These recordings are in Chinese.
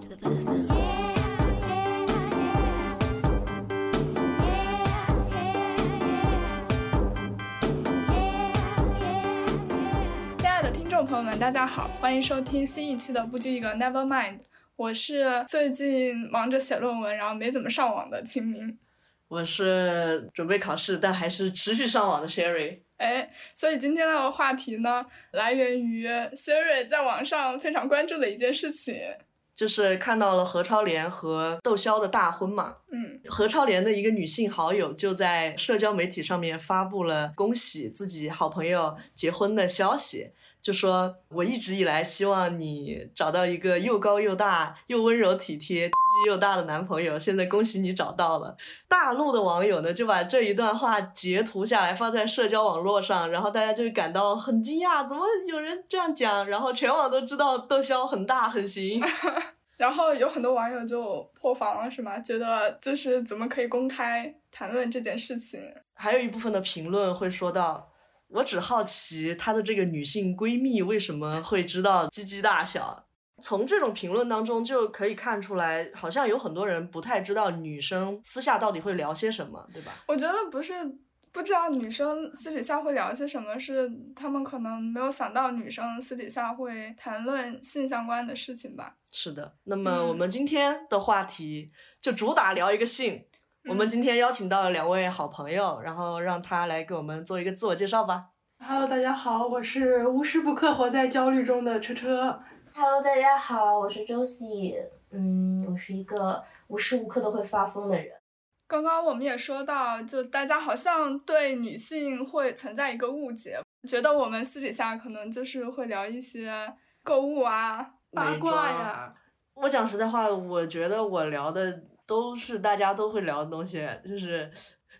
to the past now. 亲爱的听众朋友们，大家好，欢迎收听新一期的不拘一格 Never Mind。我是最近忙着写论文，然后没怎么上网的秦明。我是准备考试，但还是持续上网的 Sherry。哎，所以今天的话题呢，来源于 Sherry 在网上非常关注的一件事情。就是看到了何超莲和窦骁的大婚嘛，嗯，何超莲的一个女性好友就在社交媒体上面发布了恭喜自己好朋友结婚的消息，就说我一直以来希望你找到一个又高又大又温柔体贴、鸡鸡又大的男朋友，现在恭喜你找到了。大陆的网友呢就把这一段话截图下来发在社交网络上，然后大家就感到很惊讶，怎么有人这样讲？然后全网都知道窦骁很大很行。然后有很多网友就破防了，是吗？觉得就是怎么可以公开谈论这件事情？还有一部分的评论会说到，我只好奇她的这个女性闺蜜为什么会知道鸡鸡大小。从这种评论当中就可以看出来，好像有很多人不太知道女生私下到底会聊些什么，对吧？我觉得不是不知道女生私底下会聊些什么，是他们可能没有想到女生私底下会谈论性相关的事情吧。是的，那么嗯我们今天的话题就主打聊一个性。我们嗯今天邀请到了两位好朋友，然后让他来给我们做一个自我介绍吧。Hello，大家好，我是无时不刻活在焦虑中的车车。Hello，大家好，我是周喜。嗯，我是一个无时无刻都会发疯的人。刚刚我们也说到，就大家好像对女性会存在一个误解，觉得我们私底下可能就是会聊一些购物啊，八卦呀，我讲实在话，我觉得我聊的都是大家都会聊的东西，就是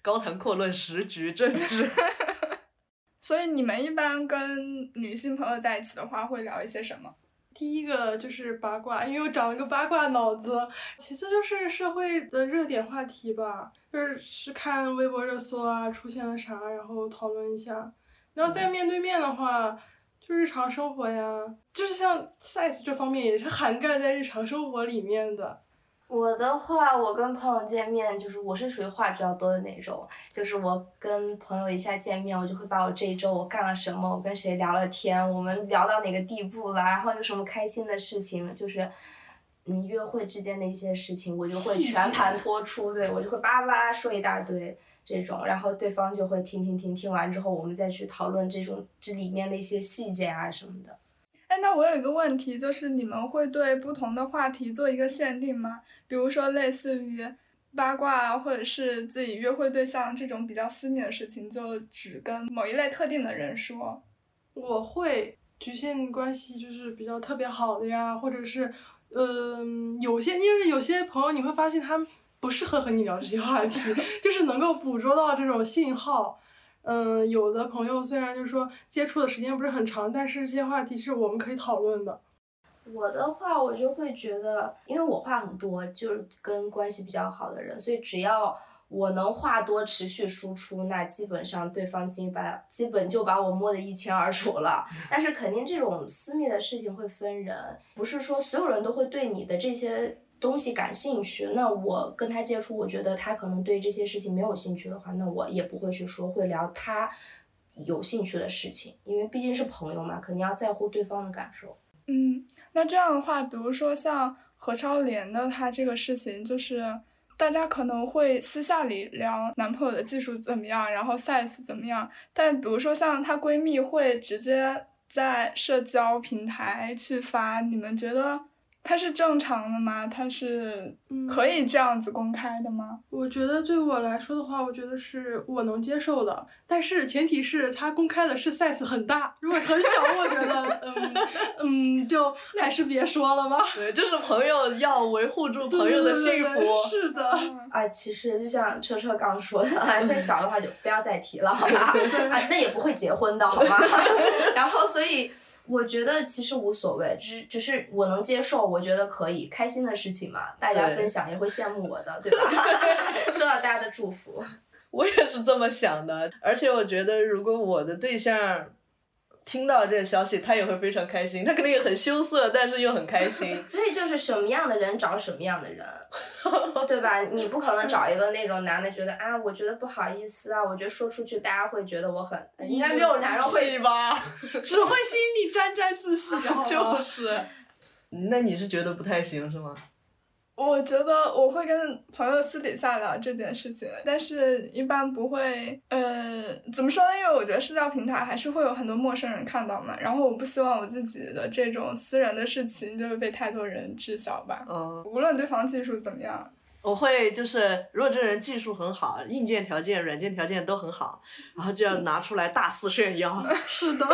高谈阔论、时局、政治。所以你们一般跟女性朋友在一起的话，会聊一些什么？第一个就是八卦，因为我长了个八卦脑子。其次就是社会的热点话题吧，就是是看微博热搜啊，出现了啥，然后讨论一下。然后再面对面的话，就日常生活呀，就是像 size 这方面也是涵盖在日常生活里面的。我的话，我跟朋友见面，就是我是属于话比较多的那种，就是我跟朋友一下见面，我就会把我这一周我干了什么，我跟谁聊了天，我们聊到哪个地步了，然后有什么开心的事情，就是。嗯，约会之间的一些事情，我就会全盘托出，对我就会巴拉巴拉说一大堆这种，然后对方就会听听听，听完之后我们再去讨论这种这里面的一些细节啊什么的。那我有一个问题，就是你们会对不同的话题做一个限定吗？比如说类似于八卦啊，或者是自己约会对象这种比较私密的事情，就只跟某一类特定的人说。我会局限关系，就是比较特别好的呀，或者是，嗯、有些因为有些朋友你会发现他不适合和你聊这些话题，就是能够捕捉到这种信号。嗯，有的朋友虽然就是说接触的时间不是很长，但是这些话题是我们可以讨论的。我的话，我就会觉得，因为我话很多，就是跟关系比较好的人，所以只要我能话多，持续输出，那基本上对方基本基本就把我摸得一清二楚了。但是肯定这种私密的事情会分人，不是说所有人都会对你的这些东西感兴趣。那我跟他接触，我觉得他可能对这些事情没有兴趣的话，那我也不会去说，会聊他有兴趣的事情，因为毕竟是朋友嘛，肯定要在乎对方的感受。嗯，那这样的话，比如说像何超莲的她这个事情，就是大家可能会私下里聊男朋友的技术怎么样，然后 size 怎么样，但比如说像她闺蜜会直接在社交平台去发，你们觉得它是正常的吗？它是可以这样子公开的吗？我觉得对我来说的话，我觉得是我能接受的，但是前提是他公开的是 size 很大，如果很小，我觉得嗯 嗯，就还是别说了吧。对，就是朋友要维护住朋友的幸对对对福。是的，啊，其实就像车车刚说的，啊，那小的话就不要再提了，好吧？啊，那也不会结婚的，好吗？然后，所以我觉得其实无所谓，只只是我能接受，我觉得可以，开心的事情嘛，大家分享也会羡慕我的，对吧？收到大家的祝福。我也是这么想的，而且我觉得，如果我的对象听到这个消息，他也会非常开心，他肯定也很羞涩，但是又很开心。所以就是什么样的人找什么样的人，对吧？你不可能找一个那种男的，觉得啊，我觉得不好意思啊，我觉得说出去大家会觉得我很，应该没有男人会是吧？只会心里沾沾自喜？就是。那你是觉得不太行是吗？我觉得我会跟朋友私底下聊这件事情，但是一般不会，呃，怎么说呢？因为我觉得社交平台还是会有很多陌生人看到嘛，然后我不希望我自己的这种私人的事情就会被太多人知晓吧。嗯，无论对方技术怎么样，我会就是，如果这人技术很好，硬件条件、软件条件都很好，然后就要拿出来大肆炫耀。是的，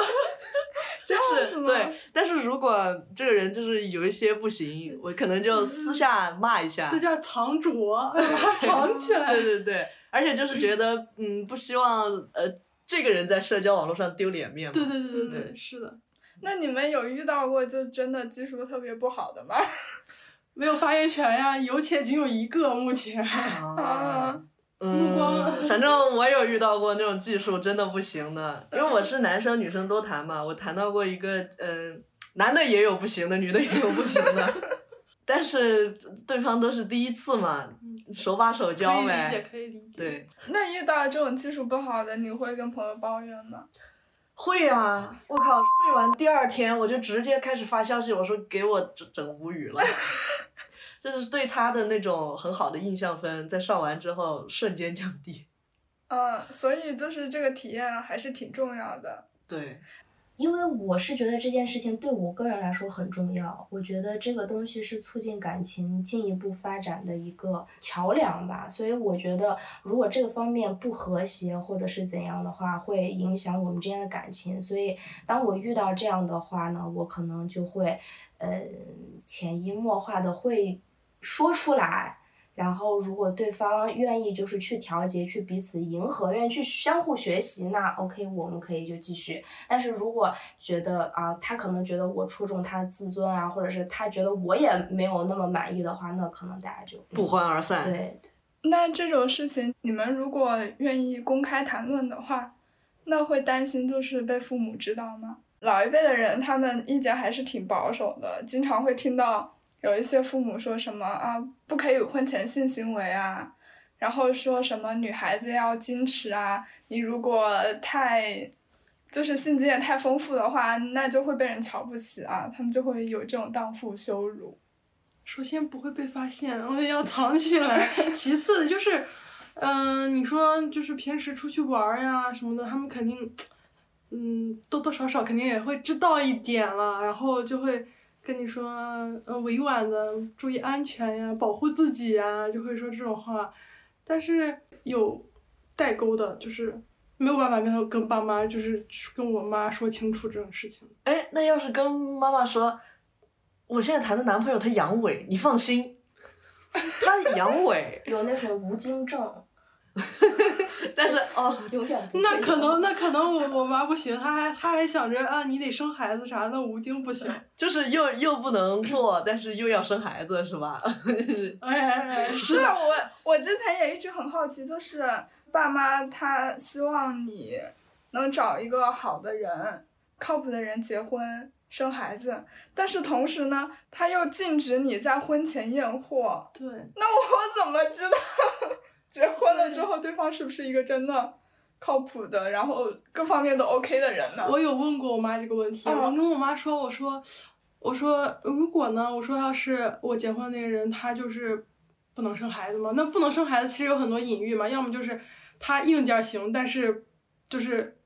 这样子吗？是对，但是如果这个人就是有一些不行，我可能就私下骂一下。这叫藏拙，把藏起来。对对对，而且就是觉得，嗯，不希望呃这个人在社交网络上丢脸面嘛。对对对对对，是的，那你们有遇到过就真的技术特别不好的吗？没有发言权呀，有且仅有一个，目前。啊。嗯，反正我有遇到过那种技术真的不行的，因为我是男生女生都谈嘛，我谈到过一个，嗯、男的也有不行的，女的也有不行的，但是对方都是第一次嘛，手把手可教以理解，呗。可以理解。对，那遇到这种技术不好的，你会跟朋友抱怨吗？会啊！我靠，睡完第二天我就直接开始发消息，我说给我整整无语了。就是对他的那种很好的印象分，在上完之后瞬间降低。嗯，所以就是这个体验还是挺重要的。对，因为我是觉得这件事情对我个人来说很重要，我觉得这个东西是促进感情进一步发展的一个桥梁吧，所以我觉得如果这个方面不和谐或者是怎样的话，会影响我们之间的感情。所以当我遇到这样的话呢，我可能就会，呃，潜移默化的会说出来。然后，如果对方愿意就是去调节、去彼此迎合、愿意去相互学习，那 OK，我们可以就继续。但是如果觉得啊，他可能觉得我戳中他的自尊啊，或者是他觉得我也没有那么满意的话，那可能大家就不欢而散。对那这种事情，你们如果愿意公开谈论的话，那会担心就是被父母知道吗？老一辈的人，他们意见还是挺保守的，经常会听到有一些父母说什么啊，不可以有婚前性行为啊，然后说什么女孩子要矜持啊，你如果太就是性经验太丰富的话，那就会被人瞧不起啊，他们就会有这种荡妇羞辱。首先不会被发现，我也要藏起来。其次就是，嗯、你说就是平时出去玩呀什么的，他们肯定，嗯，多多少少肯定也会知道一点了，然后就会跟你说，呃，委婉的注意安全呀，保护自己呀，就会说这种话。但是有代沟的，就是没有办法跟他跟爸妈，就是跟我妈说清楚这种事情。哎，那要是跟妈妈说，我现在谈的男朋友他阳痿，你放心，他阳痿，有那种无精症，但是哦，永远不那可能，那可能我我妈不行，她还她还想着啊，你得生孩子啥的，吴京不行。就是又又不能做，但是又要生孩子，是吧？就是哎是啊，我我之前也一直很好奇，就是爸妈他希望你能找一个好的人、靠谱的人结婚生孩子，但是同时呢，他又禁止你在婚前验货。对，那我怎么知道结婚了之后对方是不是一个真的靠谱的，然后各方面都 OK 的人呢？我有问过我妈这个问题，嗯我跟我妈说，我说，我说如果呢，我说要是我结婚那个人他就是不能生孩子嘛，那不能生孩子其实有很多隐喻嘛，要么就是他硬件行，但是就是。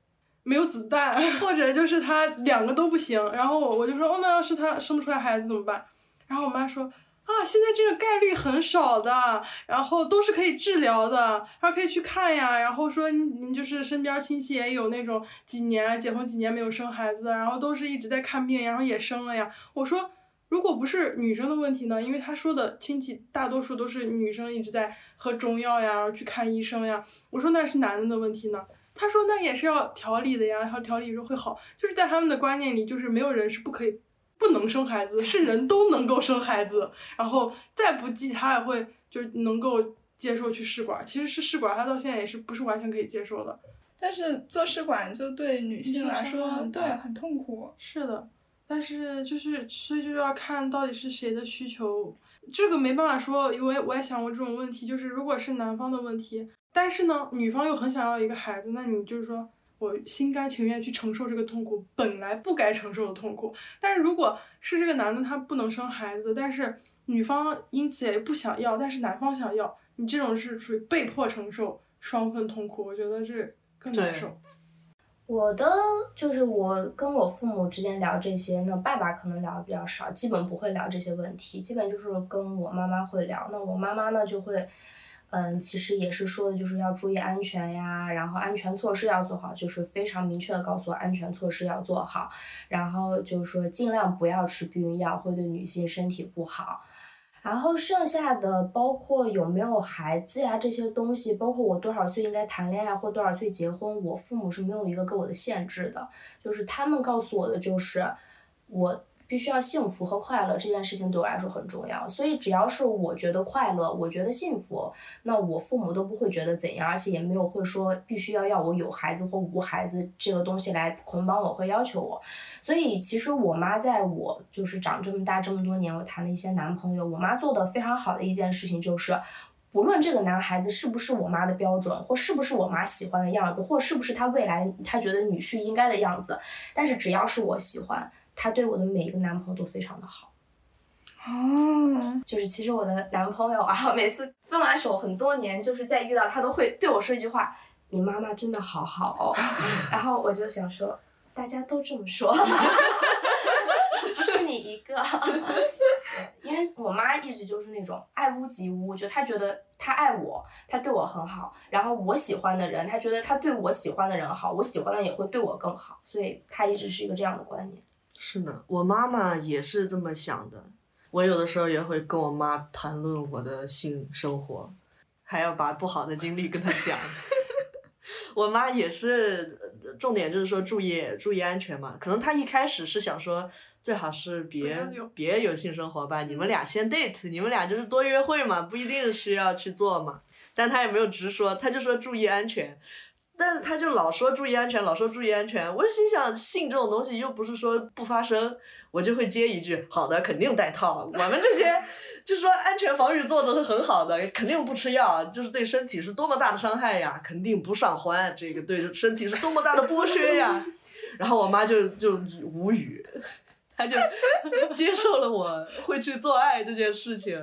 没有子弹，或者就是他两个都不行，然后我我就说，哦，那要是他生不出来孩子怎么办？然后我妈说，啊，现在这个概率很少的，然后都是可以治疗的，然后可以去看呀。然后说你你就是身边亲戚也有那种几年结婚几年没有生孩子，然后都是一直在看病，然后也生了呀。我说如果不是女生的问题呢？因为他说的亲戚大多数都是女生一直在喝中药呀，然后去看医生呀。我说那是男的的问题呢？他说那也是要调理的呀，然后调理之后会好。就是在他们的观念里，就是没有人是不可以不能生孩子，是人都能够生孩子。然后再不济，他也会就是能够接受去试管。其实是试管，他到现在也是不是完全可以接受的。但是做试管就对女性来说，对很痛苦。是的，但是就是所以就要看到底是谁的需求，这个没办法说。因为我也想过这种问题，就是如果是男方的问题，但是呢，女方又很想要一个孩子，那你就是说我心甘情愿去承受这个痛苦，本来不该承受的痛苦。但是如果是这个男的他不能生孩子，但是女方因此也不想要，但是男方想要，你这种是属于被迫承受双份痛苦，我觉得这更难受。我的就是我跟我父母之间聊这些，那爸爸可能聊的比较少，基本不会聊这些问题，基本就是跟我妈妈会聊。那我妈妈呢就会，嗯，其实也是说的就是要注意安全呀，然后安全措施要做好，就是非常明确的告诉我安全措施要做好，然后就是说尽量不要吃避孕药，会对女性身体不好。然后剩下的包括有没有孩子呀这些东西，包括我多少岁应该谈恋爱或多少岁结婚，我父母是没有一个给我的限制的，就是他们告诉我的就是我必须要幸福和快乐这件事情对我来说很重要，所以只要是我觉得快乐，我觉得幸福，那我父母都不会觉得怎样，而且也没有会说必须要要我有孩子或无孩子这个东西来捆绑我，会要求我。所以其实我妈在我就是长这么大这么多年，我谈了一些男朋友，我妈做的非常好的一件事情就是。不论这个男孩子是不是我妈的标准，或是不是我妈喜欢的样子，或是不是他未来他觉得女婿应该的样子，但是只要是我喜欢，他对我的每一个男朋友都非常的好。哦，就是其实我的男朋友啊，每次分完手很多年，就是在遇到他都会对我说一句话：“你妈妈真的好好哦。”然后我就想说，大家都这么说，不是你一个。因为我妈一直就是那种爱屋及乌，就她觉得她爱我，她对我很好，然后我喜欢的人，她觉得她对我喜欢的人好，我喜欢的也会对我更好，所以她一直是一个这样的观念。是的，我妈妈也是这么想的。我有的时候也会跟我妈谈论我的性生活，还要把不好的经历跟她讲。我妈也是，呃重点就是说注意注意安全嘛。可能她一开始是想说，最好是别有别有性生活吧，你们俩先 date，你们俩就是多约会嘛，不一定需要去做嘛。但她也没有直说，她就说注意安全。但是她就老说注意安全，老说注意安全。我就心想，性这种东西又不是说不发生，我就会接一句好的，肯定带套。我们这些就是说安全防御做的是很好的，肯定不吃药，就是对身体是多么大的伤害呀，肯定不上环，这个对身体是多么大的剥削呀。然后我妈就就无语，她就接受了我会去做爱这件事情。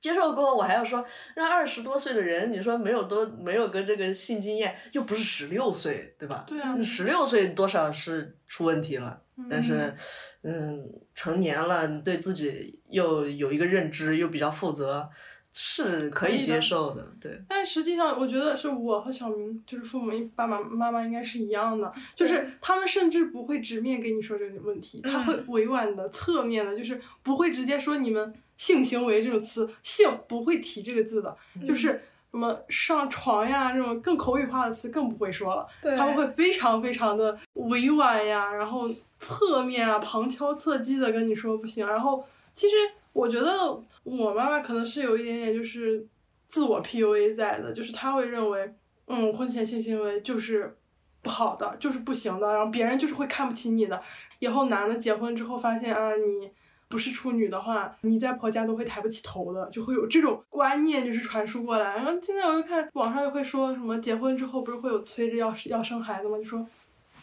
接受过后，我还要说，让二十多岁的人，你说没有多没有个这个性经验，又不是十六岁，对吧？对啊。十六岁多少是出问题了，但是，嗯，成年了，你对自己又有一个认知，又比较负责，是可以接受的，对。但实际上，我觉得是我和小明，就是父母爸爸妈妈应该是一样的，就是他们甚至不会直面跟你说这个问题，他会委婉的、侧面的，就是不会直接说你们性行为这种词，性不会提这个字的，就是什么上床呀这种更口语化的词更不会说了，对，他们会非常非常的委婉呀，然后侧面啊旁敲侧击的跟你说不行，然后其实我觉得我妈妈可能是有一点点就是自我 PUA 在的，就是她会认为，嗯，婚前性行为就是不好的，就是不行的，然后别人就是会看不起你的，以后男的结婚之后发现啊你。不是处女的话，你在婆家都会抬不起头的，就会有这种观念就是传输过来。然后现在我就看网上就会说什么结婚之后不是会有催着要要生孩子吗？就说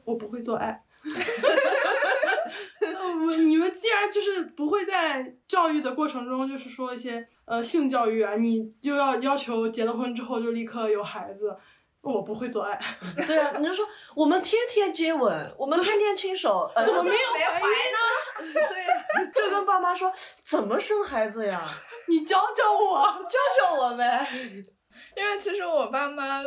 我不会做爱。呃 我你们既然就是不会在教育的过程中，就是说一些呃性教育啊，你就要要求结了婚之后就立刻有孩子，我不会做爱，对啊，你就说我们天天接吻，我们天天亲手，呃、怎么没有没怀呢？对呀，就跟爸妈说怎么生孩子呀，你教教我。教教我呗。因为其实我爸妈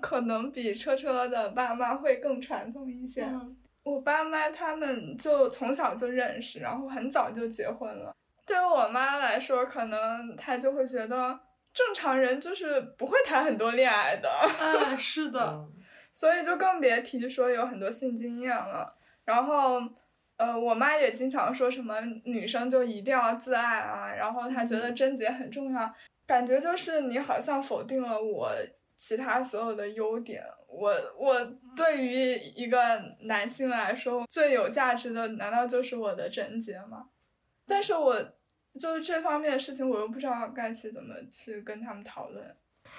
可能比车车的爸妈会更传统一些。嗯我爸妈他们就从小就认识，然后很早就结婚了。对于我妈来说，可能她就会觉得正常人就是不会谈很多恋爱的，哎，是的，嗯所以就更别提说有很多性经验了。然后，呃，我妈也经常说什么女生就一定要自爱啊，然后她觉得贞洁很重要，感觉就是你好像否定了我其他所有的优点。我我对于一个男性来说，最有价值的难道就是我的贞洁吗？但是我就是这方面的事情，我又不知道该去怎么去跟他们讨论。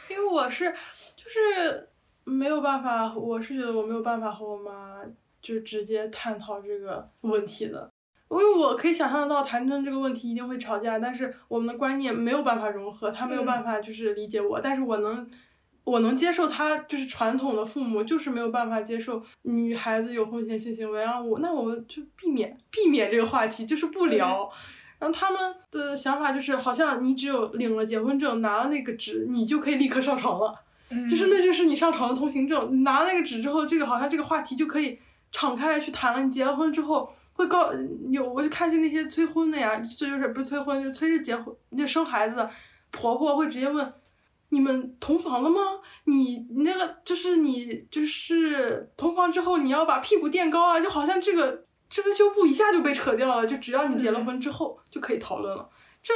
因为我是就是没有办法，我是觉得我没有办法和我妈就直接探讨这个问题的，因为我可以想象得到谈论这个问题一定会吵架，但是我们的观念没有办法融合，他没有办法就是理解我，但是我能。我能接受他就是传统的父母就是没有办法接受女孩子有婚前性行为，然后我那我们就避免避免这个话题，就是不聊。然后他们的想法就是，好像你只有领了结婚证，拿了那个纸，你就可以立刻上床了，就是那就是你上床的通行证。拿了那个纸之后，这个好像这个话题就可以敞开来去谈了。你结了婚之后会告有，我就看见那些催婚的呀，这就是不是催婚，就催着结婚就生孩子的婆婆会直接问。你们同房了吗？你你那个就是你就是同房之后你要把屁股垫高啊，就好像这个这个修部一下就被扯掉了，就只要你结了婚之后就可以讨论了。这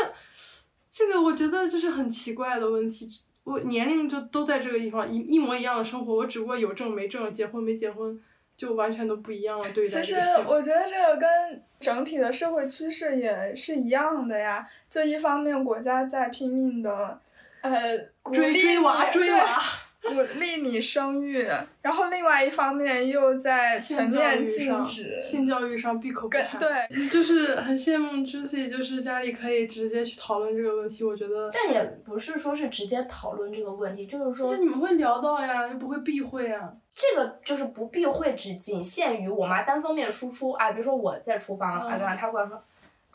这个我觉得就是很奇怪的问题。我年龄就都在这个地方一一模一样的生活，我只不过有证没证，结婚没结婚就完全都不一样了。对待其实我觉得这个跟整体的社会趋势也是一样的呀。就一方面国家在拼命的。呃，追追娃追娃，鼓励你生育，然后另外一方面又在全面禁止性教育上闭口不谈。对，就是很羡慕 Juicy，就是家里可以直接去讨论这个问题。我觉得，但也不是说是直接讨论这个问题，就是说，就你们会聊到呀，又不会避讳啊。这个就是不避讳，只仅限于我妈单方面输出啊，比如说我在厨房啊，对吧？她会说。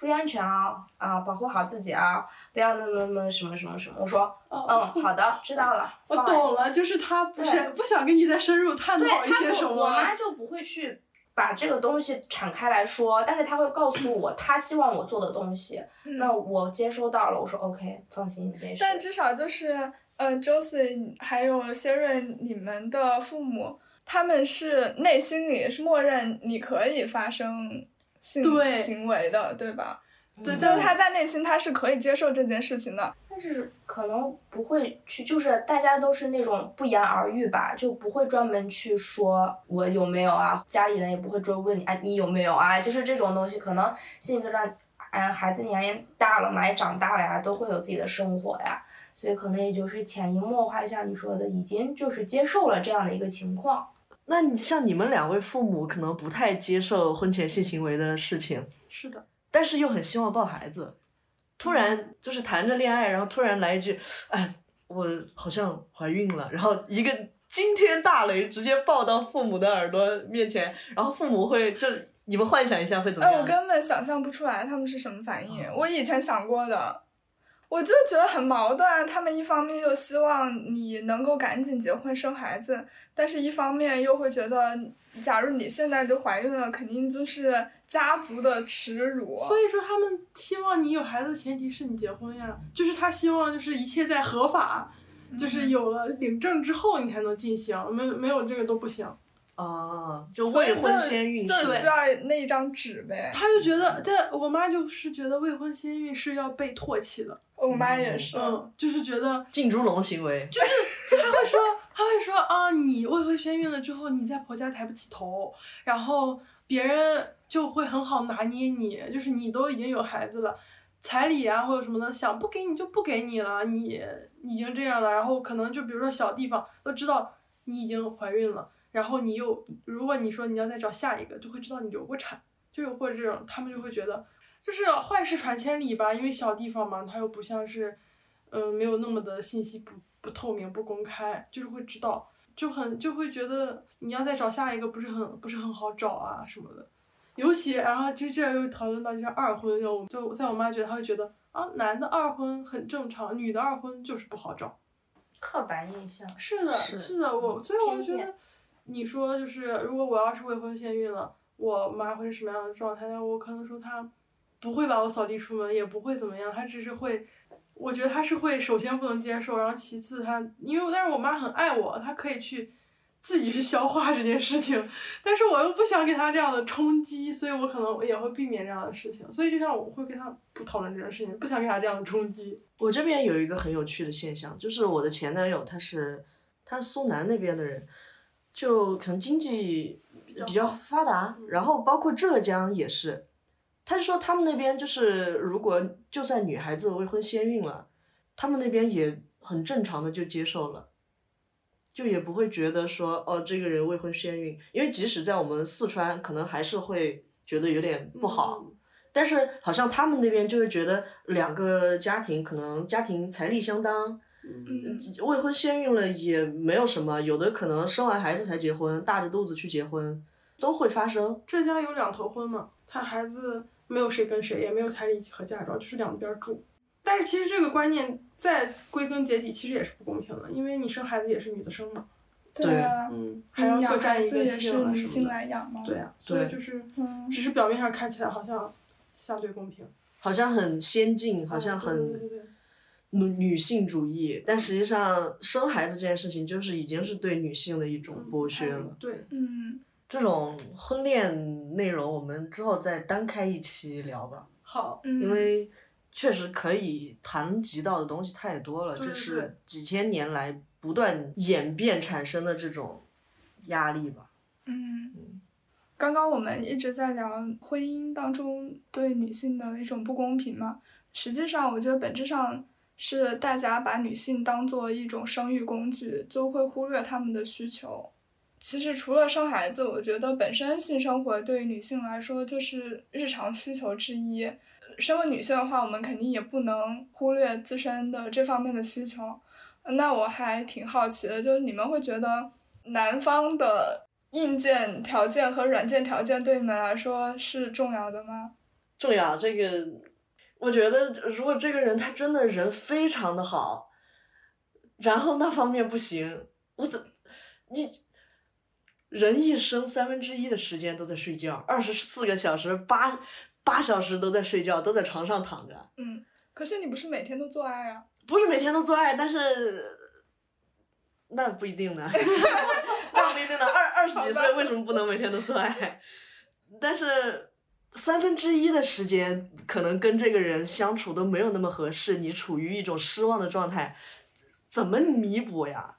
注意安全啊啊，保护好自己啊，不要那么那么什么什么什么。我说，嗯，好的，知道了。我懂了，就是他不是不想跟你再深入探讨一些什么。我妈就不会去把这个东西敞开来说，但是他会告诉我他希望我做的东西，那我接收到了，我说 OK，放心没事。但至少就是呃，Josie 还有谢瑞，你们的父母他们是内心里是默认你可以发生。性行为的，对吧？对，就是他在内心他是可以接受这件事情的，但是可能不会去，就是大家都是那种不言而喻吧，就不会专门去说我有没有啊，家里人也不会追问你，哎，你有没有啊？就是这种东西，可能现阶段，哎，孩子年龄大了嘛，也长大了呀，都会有自己的生活呀，所以可能也就是潜移默化，像你说的，已经就是接受了这样的一个情况。那你像你们两位父母可能不太接受婚前性行为的事情，是的，但是又很希望抱孩子，突然就是谈着恋爱，然后突然来一句，哎，我好像怀孕了，然后一个惊天大雷直接爆到父母的耳朵面前，然后父母会就你们幻想一下会怎么样？哎，我根本想象不出来他们是什么反应，我以前想过的。我就觉得很矛盾，他们一方面又希望你能够赶紧结婚生孩子，但是一方面又会觉得，假如你现在就怀孕了，肯定就是家族的耻辱。所以说，他们希望你有孩子的前提是你结婚呀，就是他希望就是一切在合法，就是有了领证之后你才能进行，没没有这个都不行。哦，就未婚先孕就需要那一张纸呗。他就觉得，在我妈就是觉得未婚先孕是要被唾弃的。我妈也是，嗯，就是觉得 浸猪笼行为，就是她会说，她会说啊，你未婚先孕了之后，你在婆家抬不起头，然后别人就会很好拿捏你，就是你都已经有孩子了，彩礼啊或者什么的，想不给你就不给你了，你已经这样了，然后可能就比如说小地方都知道你已经怀孕了，然后你又如果你说你要再找下一个，就会知道你流过产，就有或者这种，他们就会觉得。就是坏事传千里吧，因为小地方嘛，它又不像是，嗯，没有那么的信息不不透明不公开，就是会知道，就很就会觉得你要再找下一个不是很不是很好找啊什么的，尤其然后就这又讨论到就是二婚，就就在我妈觉得她会觉得啊男的二婚很正常，女的二婚就是不好找，刻板印象是的，是的，我所以我觉得你说就是如果我要是未婚先孕了，我妈会是什么样的状态？我可能说她。不会把我扫地出门，也不会怎么样，他只是会，我觉得他是会，首先不能接受，然后其次他，因为但是我妈很爱我，她可以去自己去消化这件事情，但是我又不想给他这样的冲击，所以我可能也会避免这样的事情，所以就像我会跟他不讨论这件事情，不想给他这样的冲击。我这边有一个很有趣的现象，就是我的前男友他是。他苏南那边的人，就可能经济比较发达，嗯然后包括浙江也是，他就说他们那边就是如果就算女孩子未婚先孕了，他们那边也很正常的就接受了。就也不会觉得说哦，这个人未婚先孕，因为即使在我们四川，可能还是会觉得有点不好。嗯但是好像他们那边就会觉得两个家庭可能家庭财力相当，嗯未婚先孕了也没有什么，有的可能生完孩子才结婚，大着肚子去结婚，都会发生。浙江有两头婚嘛，他孩子没有谁跟谁，也没有彩礼和嫁妆，就是两边住。但是其实这个观念在归根结底其实也是不公平的，因为你生孩子也是女的生嘛，对啊，嗯，还要各占一个孩子也是姓啊什么的。来养嘛。对呀、所以对就是，嗯只是表面上看起来好像相对公平，好像很先进，好像嗯很女女性主义，但实际上生孩子这件事情就是已经是对女性的一种嗯剥削了。对，嗯，这种婚恋内容，我们之后再单开一期聊吧，好，嗯因为确实可以谈及到的东西太多了，对对对这是几千年来不断演变产生的这种压力吧。嗯，刚刚我们一直在聊婚姻当中对女性的一种不公平嘛，实际上我觉得本质上是大家把女性当做一种生育工具，就会忽略她们的需求。其实除了生孩子，我觉得本身性生活对于女性来说就是日常需求之一。身为女性的话，我们肯定也不能忽略自身的这方面的需求。那我还挺好奇的，就是你们会觉得男方的硬件条件和软件条件对你们来说是重要的吗？重要这个，我觉得如果这个人他真的人非常的好，然后那方面不行，我怎你人一生三分之一的时间都在睡觉，二十四个小时八八小时都在睡觉，都在床上躺着，嗯，可是你不是每天都做爱啊？不是每天都做爱，但是那不一定呢，那不一定呢。二二十几岁为什么不能每天都做爱？但是三分之一的时间可能跟这个人相处都没有那么合适，你处于一种失望的状态，怎么弥补呀？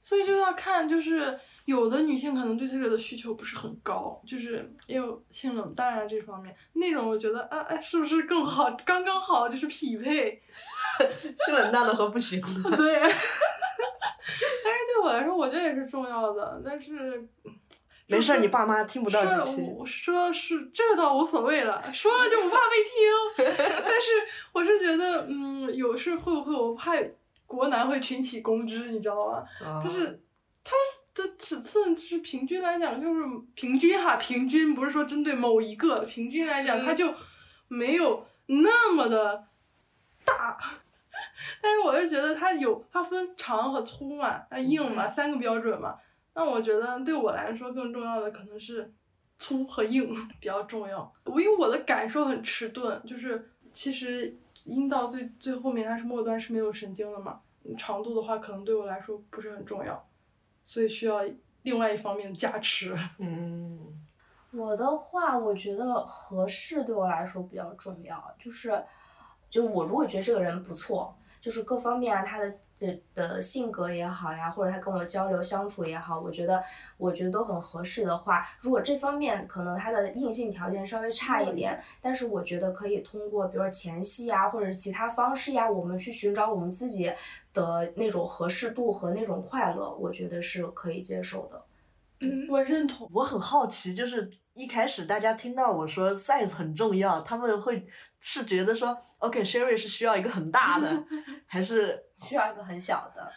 所以就要看，就是有的女性可能对这个的需求不是很高，就是也有性冷淡啊这方面，那种我觉得啊哎是不是更好，刚刚好就是匹配，性冷淡的和不行的。对。但是对我来说，我觉得也是重要的，但是。没事儿，你爸妈听不到这期。说说是这个倒无所谓了，说了就不怕被听。但是我是觉得，嗯，有事会不会我怕国男会群起攻之，你知道吗？啊就是它的尺寸，就是平均来讲，就是平均哈，平均不是说针对某一个，平均来讲，它就没有那么的大。但是我是觉得它有，它分长和粗嘛，它硬嘛，三个标准嘛。那我觉得对我来说更重要的可能是粗和硬比较重要。我因为我的感受很迟钝，就是其实阴道最最后面它是末端是没有神经的嘛，长度的话可能对我来说不是很重要，所以需要另外一方面加持。嗯，我的话，我觉得合适对我来说比较重要，就是，就我如果觉得这个人不错，就是各方面啊，他的的的性格也好呀，或者他跟我交流相处也好，我觉得我觉得都很合适的话，如果这方面可能他的硬性条件稍微差一点，但是我觉得可以通过比如说前戏呀，或者是其他方式呀，我们去寻找我们自己的那种合适度和那种快乐，我觉得是可以接受的。嗯，我认同。我很好奇，就是一开始大家听到我说 size 很重要，他们会是觉得说，OK，Sherry、是需要一个很大的，还是？需要一个很小的。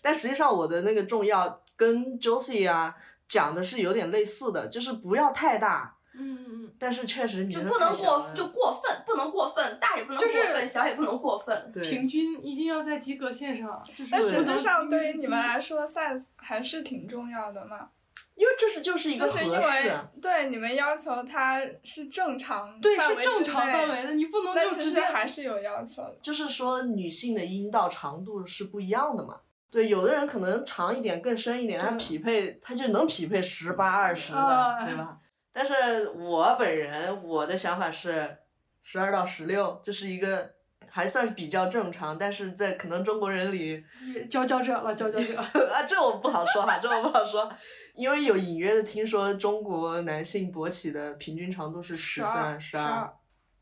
但实际上我的那个重要跟 Josie 啊讲的是有点类似的，就是不要太大，嗯嗯嗯。但是确实你的就不能过就过分，不能过分，大也不能过就是分，小也不能过分。对平均一定要在及格线上，就是但对实际上对于你们来说，size 还是挺重要的嘛。因为这是就是一个就是因合适。对你们要求它是正常对是范围之正常内范围的，你不能就直接还是有要求的。就是说女性的阴道长度是不一样的嘛。对，有的人可能长一点、更深一点，它匹配它就能匹配十八、二十的，啊对吧？但是我本人我的想法是十二到十六，这是一个还算是比较正常，但是在可能中国人里，佼佼者了，佼佼者。啊，这我不好说哈，这我不好说，因为有隐约的听说中国男性勃起的平均长度是十三、十二。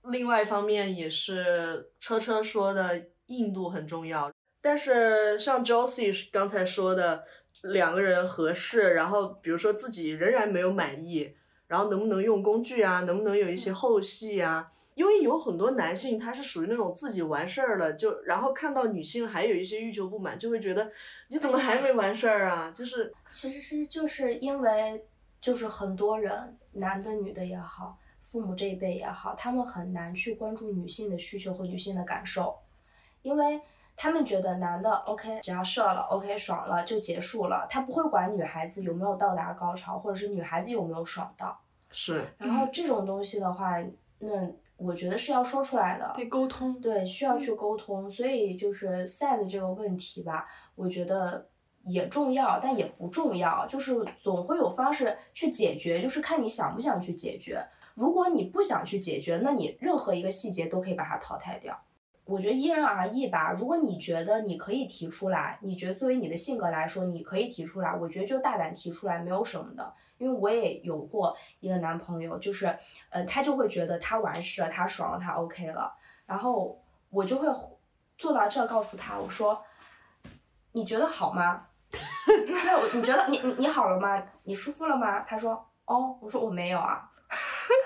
12另外一方面也是车车说的硬度很重要，但是像 Josie 刚才说的，两个人合适，然后比如说自己仍然没有满意，然后能不能用工具啊，能不能有一些后戏啊？因为有很多男性他是属于那种自己完事儿了，就然后看到女性还有一些欲求不满，就会觉得你怎么还没完事儿啊？就是其实是就是因为就是很多人，男的女的也好，父母这一辈也好，他们很难去关注女性的需求和女性的感受，因为他们觉得男的 OK 只要射了 OK 爽了就结束了，他不会管女孩子有没有到达高潮，或者是女孩子有没有爽到。是然后这种东西的话，那我觉得是要说出来的。得沟通。对，需要去沟通，所以就是 size 这个问题吧，我觉得也重要，但也不重要，就是总会有方式去解决，就是看你想不想去解决。如果你不想去解决，那你任何一个细节都可以把它淘汰掉。我觉得因人而异吧。如果你觉得你可以提出来，你觉得作为你的性格来说，你可以提出来，我觉得就大胆提出来，没有什么的。因为我也有过一个男朋友，就是，呃，他就会觉得他完事了，他爽了，他 OK 了，然后我就会坐到这告诉他，我说，你觉得好吗？那我你觉得你你你好了吗？你舒服了吗？他说，哦，我说我没有啊。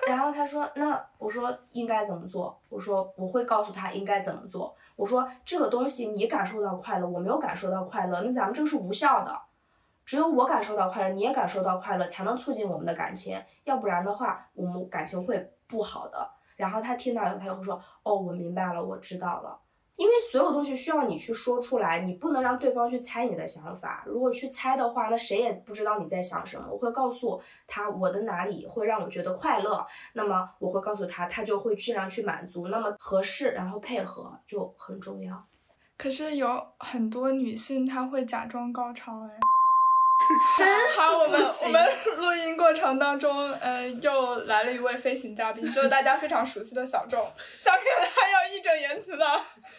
然后他说，那我说应该怎么做？我说我会告诉他应该怎么做。我说这个东西你感受到快乐，我没有感受到快乐，那咱们这个是无效的。只有我感受到快乐，你也感受到快乐，才能促进我们的感情。要不然的话，我们感情会不好的。然后他听到以后，他就会说：“哦，我明白了，我知道了。”因为所有东西需要你去说出来，你不能让对方去猜你的想法。如果去猜的话，那谁也不知道你在想什么。我会告诉他我的哪里会让我觉得快乐，那么我会告诉他，他就会尽量去满足。那么合适，然后配合就很重要。可是有很多女性她会假装高潮哎。真好，我们我。们录音过程当中，呃，又来了一位飞行嘉宾，就是大家非常熟悉的小众。下面他要义正言辞的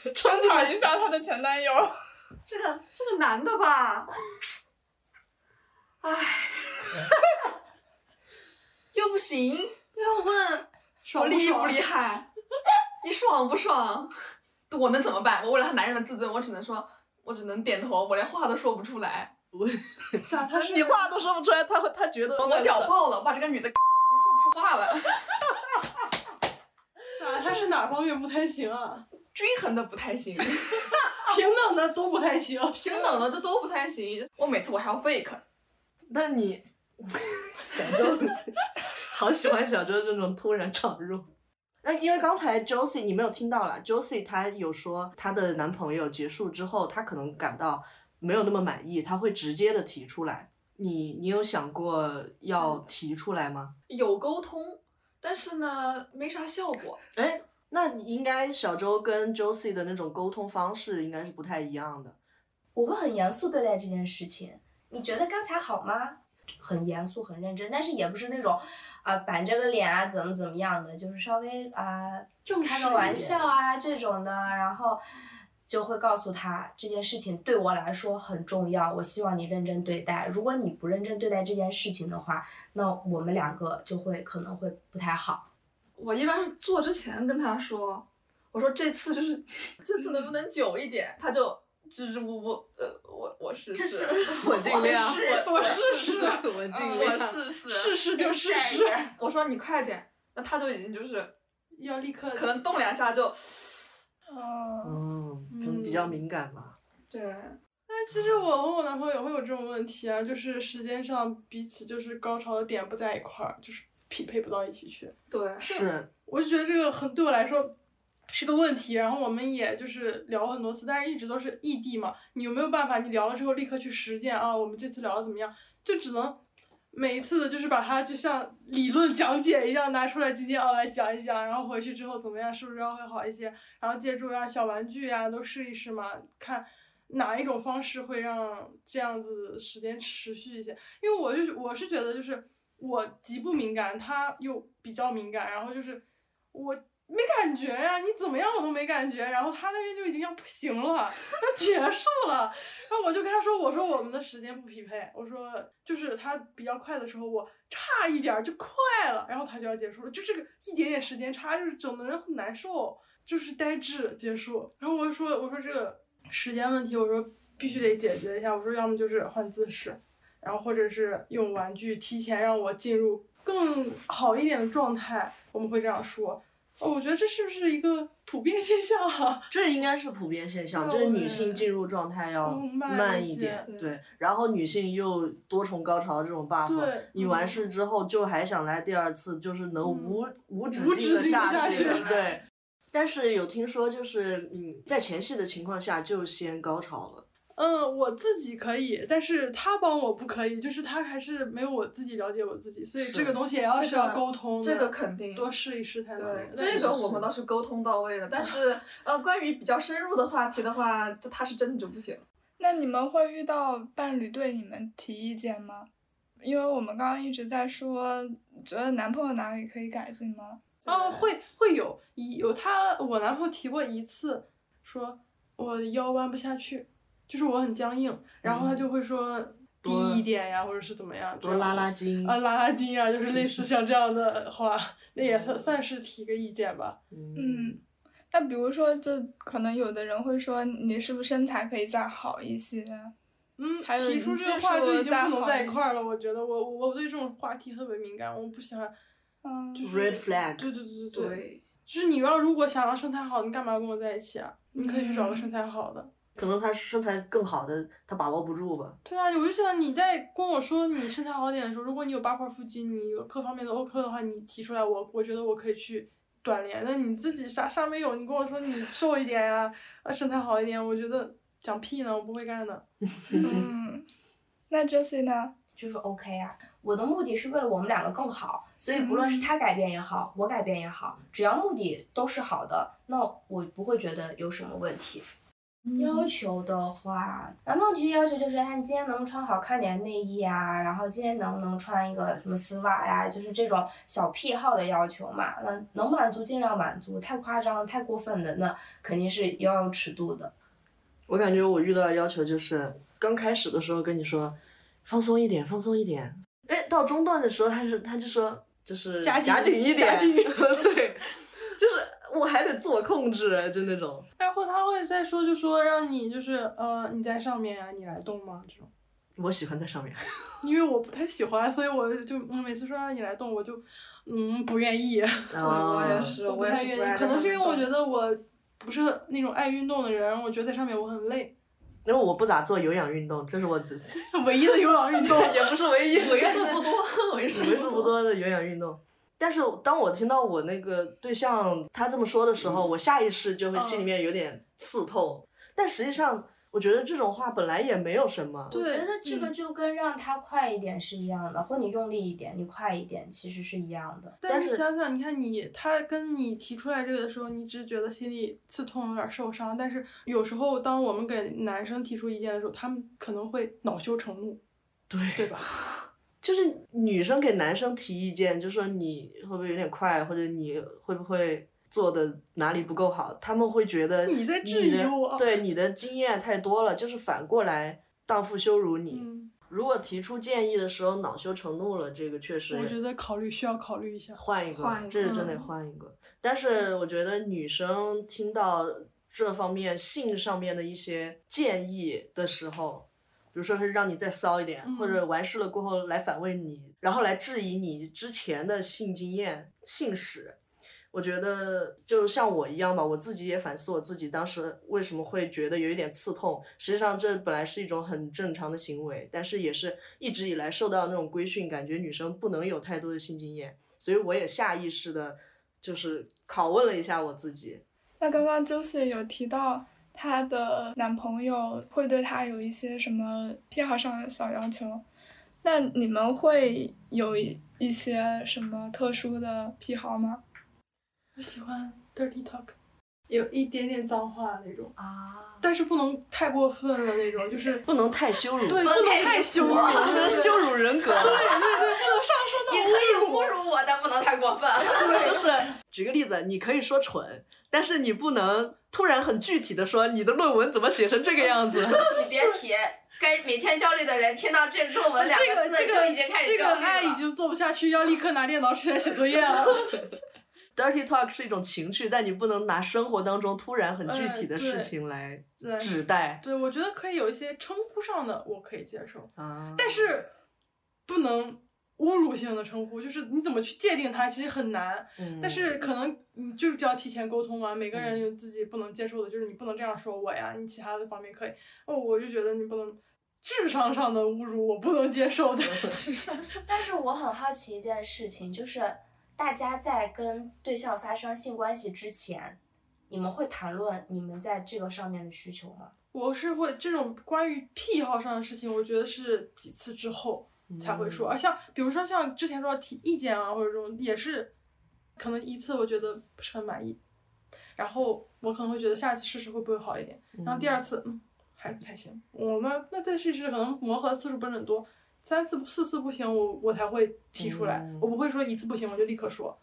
声讨一下她的前男友。这个这个男的吧，唉，又不行，又要问我厉不厉害，你爽不爽？我能怎么办？我为了他男人的自尊，我只能说，我只能点头，我连话都说不出来。咋他是你话都说不出来，他他觉得我屌爆了，我把这个女的已经说不出话了。咋他是哪方面不太行啊？均衡的不太行，平等的都不太行。平等的这都不太行。我每次我还要 fake，那你 小周好喜欢小周这种突然闯入。那因为刚才 Josie 你没有听到啦 Josie 她有说她的男朋友结束之后，她可能感到没有那么满意，她会直接的提出来。你你有想过要提出来吗？有沟通，但是呢没啥效果。哎，那你应该小周跟 Josie 的那种沟通方式应该是不太一样的。我会很严肃对待这件事情。你觉得刚才好吗？很严肃，很认真，但是也不是那种，啊、板着个脸啊，怎么怎么样的，就是稍微啊、正开个玩笑啊这种的，然后就会告诉他这件事情对我来说很重要，我希望你认真对待。如果你不认真对待这件事情的话，那我们两个就会可能会不太好。我一般是做之前跟他说，我说这次就是这次能不能久一点，他就支支吾吾，呃，我我试试，我尽量我试试，我试试我尽我。试试，试试就试试，我说你快点，那他就已经就是要立刻可能动两下就，嗯，嗯，可能比较敏感嘛。对，但其实我和我男朋友也会有这种问题啊，就是时间上彼此就是高潮的点不在一块儿，就是匹配不到一起去。对，是，我就觉得这个很对我来说是个问题，然后我们也就是聊了很多次，但是一直都是异地嘛，你有没有办法？你聊了之后立刻去实践啊？我们这次聊的怎么样？就只能每一次的就是把它就像理论讲解一样拿出来，今天啊来讲一讲，然后回去之后怎么样，是不是要会好一些？然后借助呀小玩具呀都试一试嘛，看哪一种方式会让这样子时间持续一些。因为我就是我是觉得就是我极不敏感，他又比较敏感，然后就是我没感觉呀，你怎么样我都没感觉，然后他那边就已经要不行了，要结束了，然后我就跟他说，我说我们的时间不匹配，我说就是他比较快的时候，我差一点儿就快了，然后他就要结束了，就这个一点点时间差，就是整的人很难受，就是呆滞结束，然后我就说，我说这个时间问题，我说必须得解决一下，我说要么就是换姿势，然后或者是用玩具提前让我进入更好一点的状态，我们会这样说。哦，我觉得这是不是一个普遍现象啊？这应该是普遍现象，就是女性进入状态要嗯慢慢一点，对对。然后女性又多重高潮这种 buff，对你完嗯事之后就还想来第二次，就是能嗯无、无止无境的下，去对。但是有听说，就是嗯，在前戏的情况下就先高潮了。嗯，我自己可以，但是他帮我不可以，就是他还是没有我自己了解我自己，所以这个东西也要这是要沟通的，这个肯定多试一试才能对。，这个我们倒是沟通到位了，但是 呃，关于比较深入的话题的话，这他是真的就不行。那你们会遇到伴侣对你们提意见吗？因为我们刚刚一直在说，觉得男朋友哪里可以改进吗？啊，会会有一有他，我男朋友提过一次，说我腰弯不下去，就是我很僵硬，然后他就会说低一点呀，或者是怎么样，多拉拉筋，啊拉拉筋啊，就是类似像这样的话，那也算算是提个意见吧。嗯嗯，那比如说，就可能有的人会说，你是不是身材可以再好一些？嗯，还有提出这个话术就已经不能在一块儿了。我觉得我我我对这种话题特别敏感，我不喜欢。嗯，就是 Red flag 对对对对对，就是你要如果想要身材好，你干嘛跟我在一起啊？你可以去找个嗯身材好的。可能他身材更好的，他把握不住吧。对啊，我就想你在跟我说你身材好点的时候，如果你有八块腹肌，你有各方面的 OK 的话，你提出来我，我觉得我可以去锻炼。那你自己啥啥没有，你跟我说你瘦一点呀、啊，身材好一点，我觉得讲屁呢，我不会干的。嗯，那 Jessie 呢？就是 OK 啊。我的目的是为了我们两个更好，所以不论是他改变也好，我改变也好，只要目的都是好的，那我不会觉得有什么问题。要求的话，男朋友提的要求就是，哎，你今天能不能穿好看点内衣啊？然后今天能不能穿一个什么丝袜呀？就是这种小癖好的要求嘛。那能满足尽量满足，太夸张、太过分的，那肯定是要有尺度的。我感觉我遇到的要求就是，刚开始的时候跟你说放松一点，放松一点，哎，到中段的时候他是他就说就是夹紧紧一点，夹紧 对，就是我还得自我控制，就那种。然后他会再说，就说让你就是呃你在上面啊，你来动吗？这种。我喜欢在上面，因为我不太喜欢，所以我就嗯每次说让你来动，我就嗯不愿意。我也啊是，我不我也太愿意，可能是因为我觉得我不是那种爱运动的人，我觉得在上面我很累。因为我不咋做有氧运动，这是我只 唯一的有氧运动，也不是唯一，为数不多，为数为数不多的有氧运动。但是当我听到我那个对象他这么说的时候，我下意识就会心里面有点刺痛。但实际上，我觉得这种话本来也没有什么。我觉得这个嗯就跟让他快一点是一样的，或你用力一点，你快一点，其实是一样的。但但是是想想，你看你他跟你提出来这个的时候，你只觉得心里刺痛，有点受伤。但是有时候，当我们给男生提出意见的时候，他们可能会恼羞成怒，对对吧？就是女生给男生提意见，就说你会不会有点快，或者你会不会做的哪里不够好，他们会觉得你在质疑的我对你的经验太多了，就是反过来荡妇羞辱你。嗯，如果提出建议的时候恼羞成怒了，这个确实我觉得考虑需要考虑一下。换一个，换一个这是真得嗯换一个。但是我觉得女生听到这方面性上面的一些建议的时候，比如说他让你再骚一点，嗯或者完事了过后来反问你，然后来质疑你之前的性经验、性史。我觉得就像我一样吧，我自己也反思我自己当时为什么会觉得有一点刺痛。实际上这本来是一种很正常的行为，但是也是一直以来受到那种规训，感觉女生不能有太多的性经验，所以我也下意识的，就是拷问了一下我自己。那刚刚 Josie 有提到她的男朋友会对她有一些什么癖好上的小要求，那你们会有一些什么特殊的癖好吗？我喜欢 dirty talk，有一点点脏话那种，啊，但是不能太过分了那种，就是不能太羞辱，对，不能太羞辱，不能羞辱人格。对对对，不能上升到。你可以侮辱我，但不能太过分。就是举个例子，你可以说蠢，但是你不能突然很具体的说你的论文怎么写成这个样子。你别提，该每天焦虑的人听到这论文两这个个字这个就已经开始这焦虑了。个爱已经做不下去，要立刻拿电脑出来写作业了。Dirty talk 是一种情趣，但你不能拿生活当中突然很具体的嗯事情来指代对，我觉得可以有一些称呼上的我可以接受，啊。但是不能侮辱性的称呼，就是你怎么去界定它，其实很难。嗯但是可能你就是要提前沟通嘛，每个人有自己不能接受的，就是你不能这样说我呀，你其他的方面可以。哦，我就觉得你不能智商上的侮辱，我不能接受的。但是我很好奇一件事情，就是大家在跟对象发生性关系之前，你们会谈论你们在这个上面的需求吗？我是会这种关于癖好上的事情，我觉得是几次之后才会说。嗯而像比如说像之前说提意见啊，或者这种也是，可能一次我觉得不是很满意，然后我可能会觉得下次试试会不会好一点，然后第二次嗯还是不太行，我们那再试试，可能磨合的次数不是很多，三次四次不行我我才会提出来，嗯我不会说一次不行我就立刻说。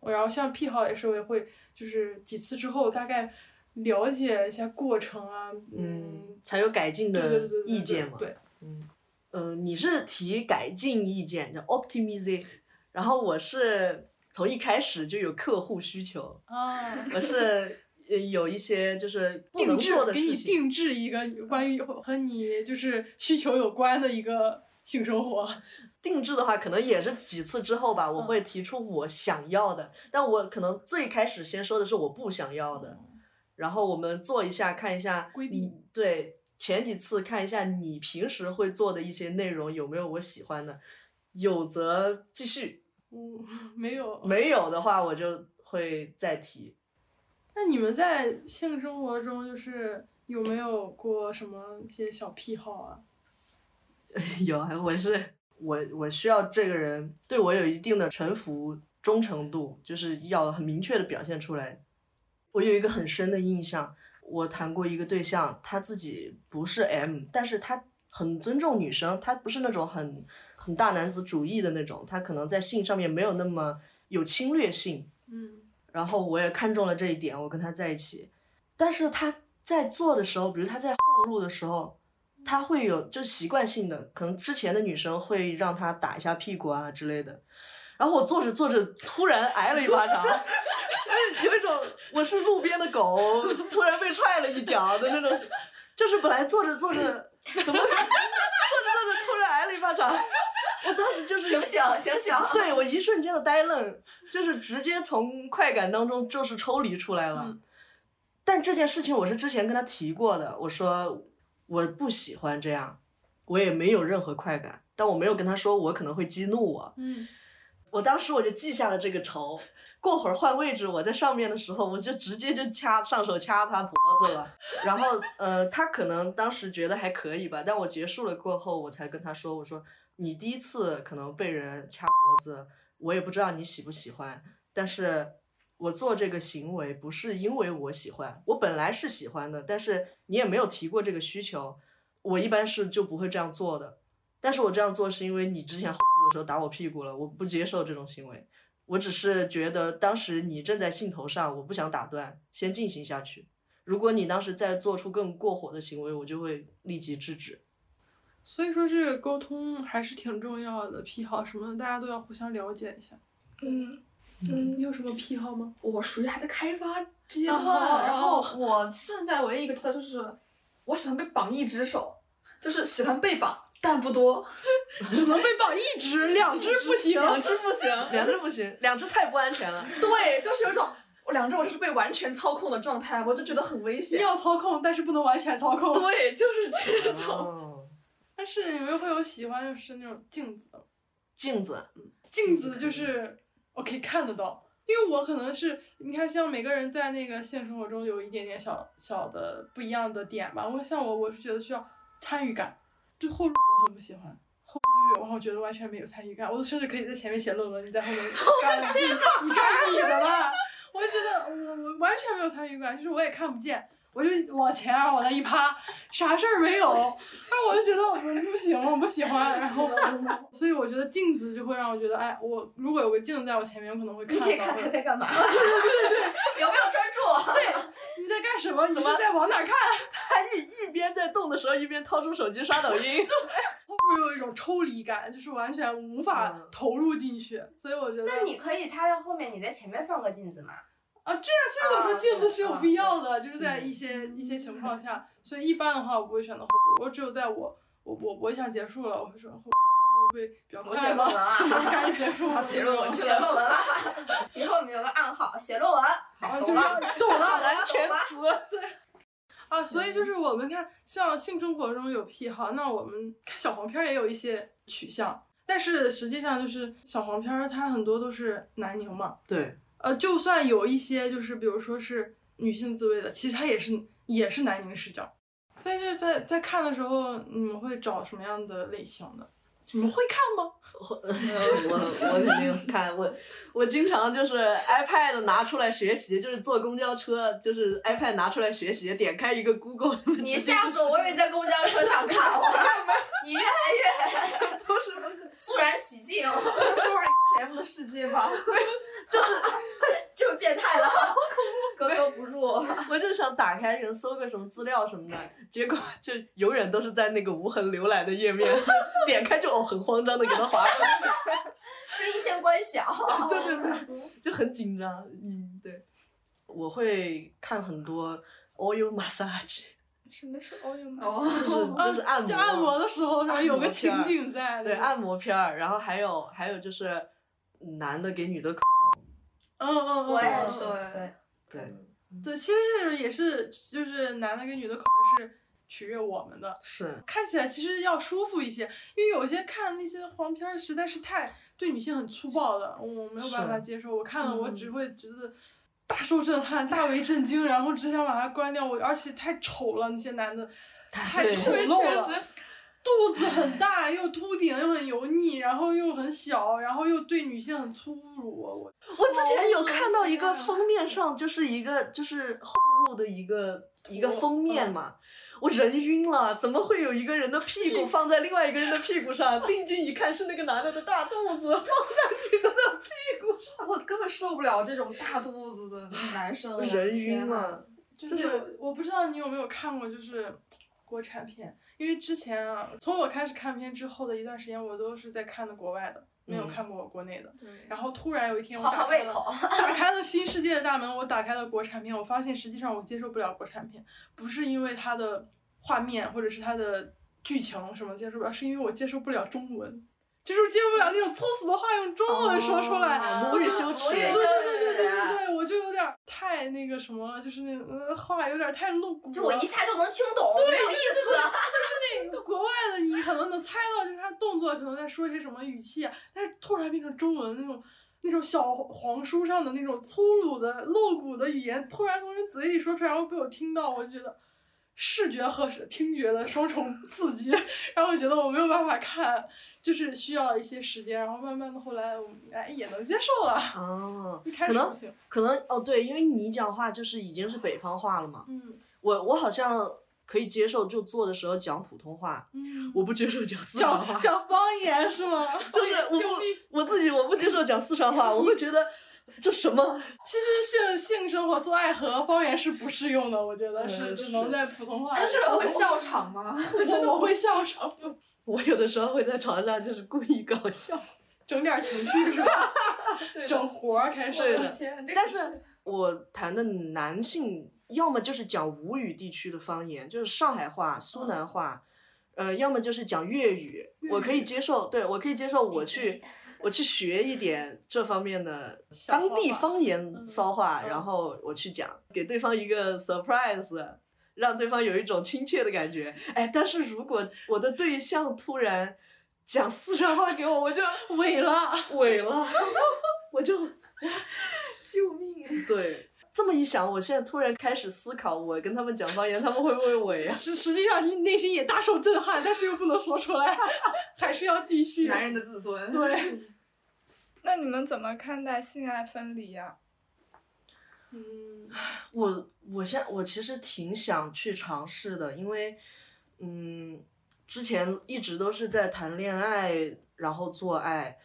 然后像癖好也是，我也会就是几次之后大概了解一下过程啊，嗯，才有改进的对对对对对意见嘛。对，嗯，呃，你是提改进意见，叫 optimize，然后我是从一开始就有客户需求，啊，我是呃有一些就是定制的给你。定制一个关于和你就是需求有关的一个性生活。定制的话，可能也是几次之后吧，我会提出我想要的，但我可能最开始先说的是我不想要的，然后我们做一下，看一下规避你对前几次看一下你平时会做的一些内容有没有我喜欢的，有则继续，嗯，没有。没有的话我就会再提。那你们在性生活中就是有没有过什么一些小癖好啊？有啊，我是我我需要这个人对我有一定的臣服忠诚度，就是要很明确的表现出来。我有一个很深的印象，我谈过一个对象，他自己不是 M，但是他很尊重女生，他不是那种很很大男子主义的那种，他可能在性上面没有那么有侵略性。嗯然后我也看中了这一点，我跟他在一起。但是他在做的时候，比如他在 后入的时候，他会有就习惯性的，可能之前的女生会让他打一下屁股啊之类的。然后我坐着坐着，突然挨了一巴掌，哎 有一种我是路边的狗，突然被踹了一脚的那种，就是本来坐着坐着，怎么 坐着坐着突然挨了一巴掌，我当时就是醒醒醒醒！对我一瞬间的呆愣，就是直接从快感当中就是抽离出来了。嗯但这件事情我是之前跟他提过的，我说我不喜欢这样，我也没有任何快感，但我没有跟他说我可能会激怒我。嗯，我当时我就记下了这个仇，过会儿换位置，我在上面的时候，我就直接就掐上手掐他脖子了。然后呃，他可能当时觉得还可以吧，但我结束了过后，我才跟他说，我说你第一次可能被人掐脖子，我也不知道你喜不喜欢，但是我做这个行为不是因为我喜欢，我本来是喜欢的，但是你也没有提过这个需求，我一般是就不会这样做的。但是我这样做是因为你之前后入的时候打我屁股了，我不接受这种行为。我只是觉得当时你正在兴头上，我不想打断，先进行下去。如果你当时再做出更过火的行为，我就会立即制止。所以说这个沟通还是挺重要的，癖好什么的，大家都要互相了解一下。嗯嗯，你有什么癖好吗？我属于还在开发阶段，哦然后我现在唯一一个知道就是，我喜欢被绑一只手，就是喜欢被绑，但不多，只能被绑一只，两只不行。两只不行，两只不行，两只太不安全了。对，就是有种我两只我就是被完全操控的状态，我就觉得很危险。要操控，但是不能完全操控。对，就是这种。哦，但是你们会有喜欢就是那种镜子的，镜子，镜子就是我可以看得到，因为我可能是你看，像每个人在那个现实生活中有一点点小小的不一样的点吧。我像我，我是觉得需要参与感，就后路我很不喜欢。后入就有，然后我觉得完全没有参与感，我甚至可以在前面写论文，你在后面 干你你干你的啦。我就觉得我我完全没有参与感，就是我也看不见，我就往前啊往那一趴，啥事儿没有，那我就觉得我不行，我不喜欢，然后所以我觉得镜子就会让我觉得，哎，我如果有个镜子在我前面，我可能会看到。你可以看他在干嘛？对对对对 有没有专注？对，你在干什么？你是在往哪儿看？他一一边在动的时候，一边掏出手机刷抖音。会不会有一种抽离感，就是完全无法嗯投入进去？所以我觉得，那你可以，他在后面，你在前面放个镜子嘛？啊，这样，所以我说啊镜子是有必要的，嗯就是在一些一些情况下，所以一般的话我不会选择后边，我只有在我我我我想结束了，我会说后边会比较我快写论文啊，赶紧结束，他写论文我写论文了，以后我们有个暗号，写论文。啊，就是要懂了。安 全词。对啊，所以就是我们看，像性生活中有癖好，那我们看小黄片儿也有一些取向，但是实际上就是小黄片儿它很多都是南宁嘛，对，呃，就算有一些就是比如说是女性自慰的，其实它也是也是男凝视角。所以就是在在看的时候，你们会找什么样的类型的？你们会看吗？我我 我肯定看我我经常就是 iPad 拿出来学习，就是坐公交车，就是 iPad 拿出来学习，点开一个 Google，你吓死我！我以为在公交车上看我，你越来越不是不是，肃然起敬，这就是 M 的世界吧？就是这 么变态了，格格不入。我就是想打开可能搜个什么资料什么的，结果就永远都是在那个无痕浏览的页面，点开就哦很慌张的给它划过去，声音先关小。对对对，就很紧张。嗯，对，我会看很多 oil massage，什么是 oil 哦 massage？就是就是按摩，就按摩的时候，然后有个情景在。对按摩片儿，然后还有还有就是男的给女的口，嗯嗯嗯，我也嗯是，对对。对，对，其实是也是就是男的跟女的口味是取悦我们的，是看起来其实要舒服一些，因为有些看那些黄片儿实在是太对女性很粗暴的，我没有办法接受。我看了，我嗯只会觉得大受震撼、大为震惊，然后只想把它关掉。我而且太丑了，那些男的太丑对，陋了。肚子很大，又秃顶，又很油腻，然后又很小，然后又对女性很粗鲁。我我之前有看到一个封面上就是一个就是后入的一个一个封面嗯嘛。我人晕了，怎么会有一个人的屁股放在另外一个人的屁股上？定睛一看，是那个男的的大肚子放在女的的屁股上，我根本受不了这种大肚子的男生，我人晕了。就是我不知道你有没有看过，就是国产片，因为之前啊，从我开始看片之后的一段时间，我都是在看的国外的，没有嗯看过国内的。对然后突然有一天，我换打开了胃口。打开了新世界的大门，我打开了国产片，我发现实际上我接受不了国产片，不是因为它的画面或者是它的剧情什么接受不了，是因为我接受不了中文。就是接受不了那种粗死的话用中文说出来，哦母语我就羞耻对对对对对对对，我就有点儿太那个什么了，就是那呃话有点儿太露骨了。就我一下就能听懂，没有意思。那个国外的你可能能猜到，就是他动作可能在说一些什么语气，但是突然变成中文那种那种小黄书上的那种粗鲁的露骨的语言，突然从人嘴里说出来，然后被我听到，我就觉得视觉和听觉的双重刺激，然后我觉得我没有办法看，就是需要一些时间，然后慢慢的后来我哎也能接受了，哦一，开可能始不行，可能哦对，因为你讲话就是已经是北方话了嘛。嗯我我好像可以接受，就做的时候讲普通话，嗯，我不接受讲四川话讲。方言是吗？就是我不我自己我不接受讲四川话，我会觉得这什么 其实性性生活做爱和方言是不适用的，我觉得是嗯只能在普通话里。但是我会笑场吗？真的我会笑场，我有的时候会在床上就是故意搞笑。整点情绪是吧？整活儿开始。但是我谈的男性，要么就是讲吴语地区的方言，就是上海话、苏南话，呃，要么就是讲粤语。我可以接受，对我可以接受，我去我去学一点这方面的当地方言嗯骚话，嗯然后我去讲，给对方一个 surprise。让对方有一种亲切的感觉，哎，但是如果我的对象突然讲四川话给我，我就 萎了，萎了，我就救命！对，这么一想，我现在突然开始思考，我跟他们讲方言，他们会不会伪啊？实实际上你内心也大受震撼，但是又不能说出来，还是要继续。男人的自尊。对，那你们怎么看待性爱分离呀、嗯，我我现我其实挺想去尝试的，因为嗯，之前一直都是在谈恋爱，然后做爱，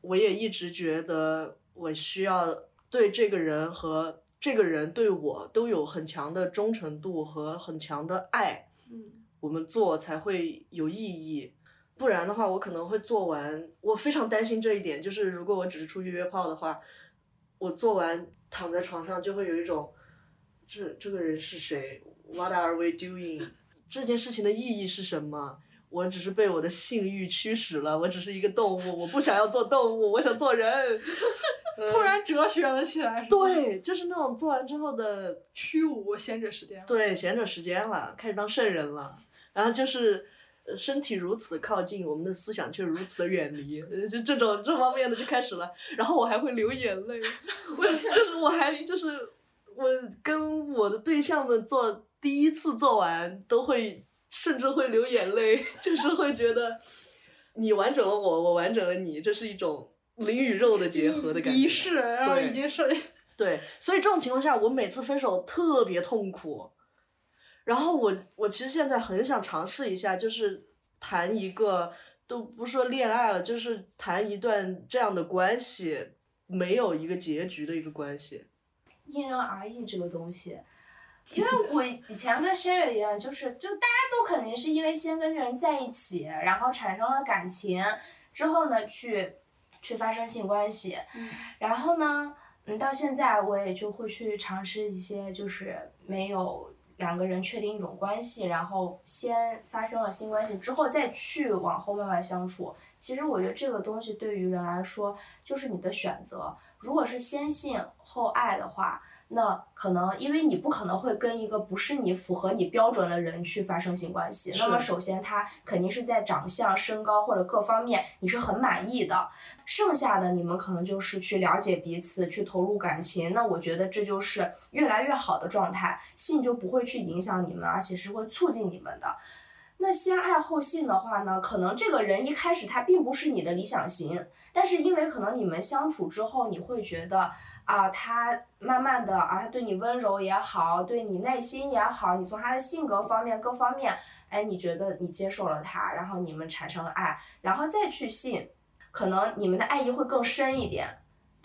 我也一直觉得我需要对这个人和这个人对我都有很强的忠诚度和很强的爱，嗯，我们做才会有意义。不然的话，我可能会做完。我非常担心这一点，就是如果我只是出去约炮的话，我做完躺在床上就会有一种，这这个人是谁？What are we doing？这件事情的意义是什么？我只是被我的性欲驱使了，我只是一个动物，我不想要做动物，我想做人。突然哲学了起来，对，就是那种做完之后的虚无闲着时间，对，闲着时间了，开始当圣人了，然后就是。呃身体如此的靠近，我们的思想却如此的远离，呃就这种这方面的就开始了。然后我还会流眼泪，我就是我还就是我跟我的对象们做第一次做完都会甚至会流眼泪，就是会觉得你完整了我，我完整了你，这是一种灵与肉的结合的感觉。仪式，然后对已经是 对，所以这种情况下，我每次分手特别痛苦。然后我我其实现在很想尝试一下，就是谈一个都不是说恋爱了，就是谈一段这样的关系，没有一个结局的一个关系。因人而异这个东西，因为我以前跟 Sherry 一样，就是就大家都肯定是因为先跟这人在一起，然后产生了感情，之后呢去去发生性关系，然后呢，嗯，到现在我也就会去尝试一些就是没有两个人确定一种关系，然后先发生了性关系之后再去往后慢慢相处。其实我觉得这个东西对于人来说就是你的选择。如果是先性后爱的话，那可能因为你不可能会跟一个不是你符合你标准的人去发生性关系，那么首先他肯定是在长相、身高或者各方面你是很满意的，剩下的你们可能就是去了解彼此，去投入感情。那我觉得这就是越来越好的状态，性就不会去影响你们，而且是会促进你们的。那先爱后性的话呢，可能这个人一开始他并不是你的理想型，但是因为可能你们相处之后，你会觉得啊，他慢慢的啊，他对你温柔也好，对你耐心也好，你从他的性格方面各方面，哎，你觉得你接受了他，然后你们产生了爱，然后再去性，可能你们的爱意会更深一点。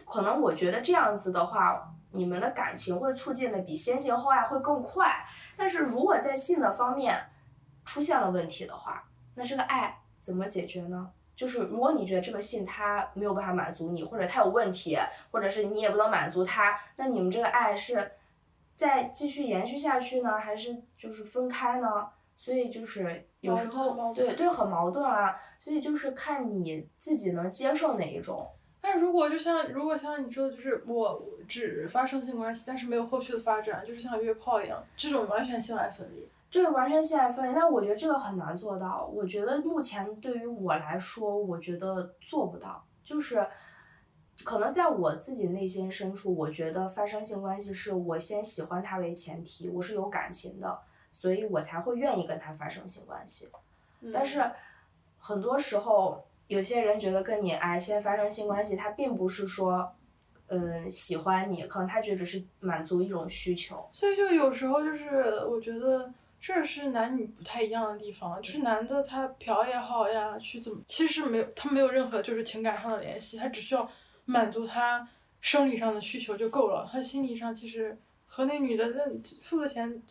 可能我觉得这样子的话，你们的感情会促进的比先性后爱会更快。但是如果在性的方面出现了问题的话，那这个爱怎么解决呢？就是如果你觉得这个性他没有办法满足你，或者他有问题，或者是你也不能满足他，那你们这个爱是再继续延续下去呢，还是就是分开呢？所以就是有时候对对很矛盾啊，所以就是看你自己能接受哪一种。但如果就像如果像你说的，就是我只发生性关系，但是没有后续的发展，就是像约炮一样，这种完全性爱分离。这个完全性爱分离，但我觉得这个很难做到。我觉得目前对于我来说，我觉得做不到。就是可能在我自己内心深处，我觉得发生性关系是我先喜欢他为前提，我是有感情的，所以我才会愿意跟他发生性关系。但是很多时候，有些人觉得跟你哎先发生性关系，他并不是说。嗯，喜欢你，可能他觉得只是满足一种需求。所以就有时候就是我觉得这是男女不太一样的地方，就是男的他嫖也好呀，去怎么，其实没有他没有任何就是情感上的联系，他只需要满足他生理上的需求就够了，他心理上其实和那女的那付的钱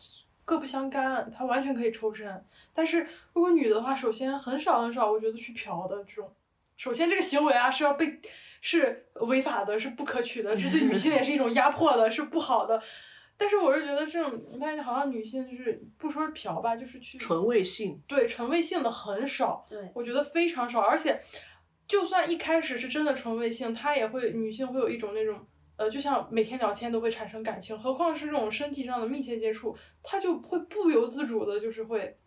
各不相干，他完全可以抽身。但是如果女的话，首先很少很少，我觉得去嫖的这种，首先这个行为啊是要被。是违法的，是不可取的，是对女性也是一种压迫的，是不好的。但是我是觉得这种，但是好像女性就是不说是嫖吧，就是去纯味性，对纯味性的很少，对，我觉得非常少。而且，就算一开始是真的纯味性，她也会女性会有一种那种呃，就像每天聊天都会产生感情，何况是这种身体上的密切接触，她就会不由自主的，就是会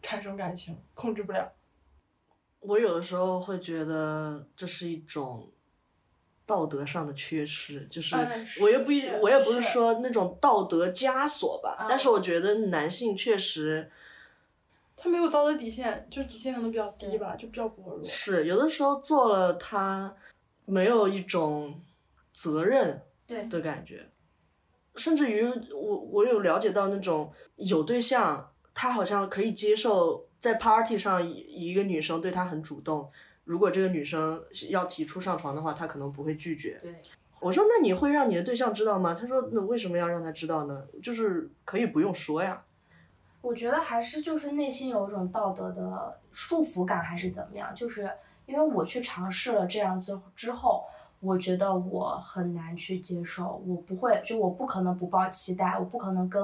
产生感情，控制不了。我有的时候会觉得这是一种。道德上的缺失，就是哎我又不一，我也不是是说那种道德枷锁吧，但是我觉得男性确实他没有道德底线，就底线可能比较低吧，就比较薄弱。是有的时候做了，他没有一种责任对的感觉。甚至于我我有了解到那种有对象，他好像可以接受在 party 上一一个女生对他很主动，如果这个女生要提出上床的话，他可能不会拒绝。对，我说那你会让你的对象知道吗？他说那为什么要让他知道呢？就是可以不用说呀。我觉得还是就是内心有一种道德的束缚感，还是怎么样？就是因为我去尝试了这样之之后，我觉得我很难去接受，我不会，就我不可能不抱期待，我不可能跟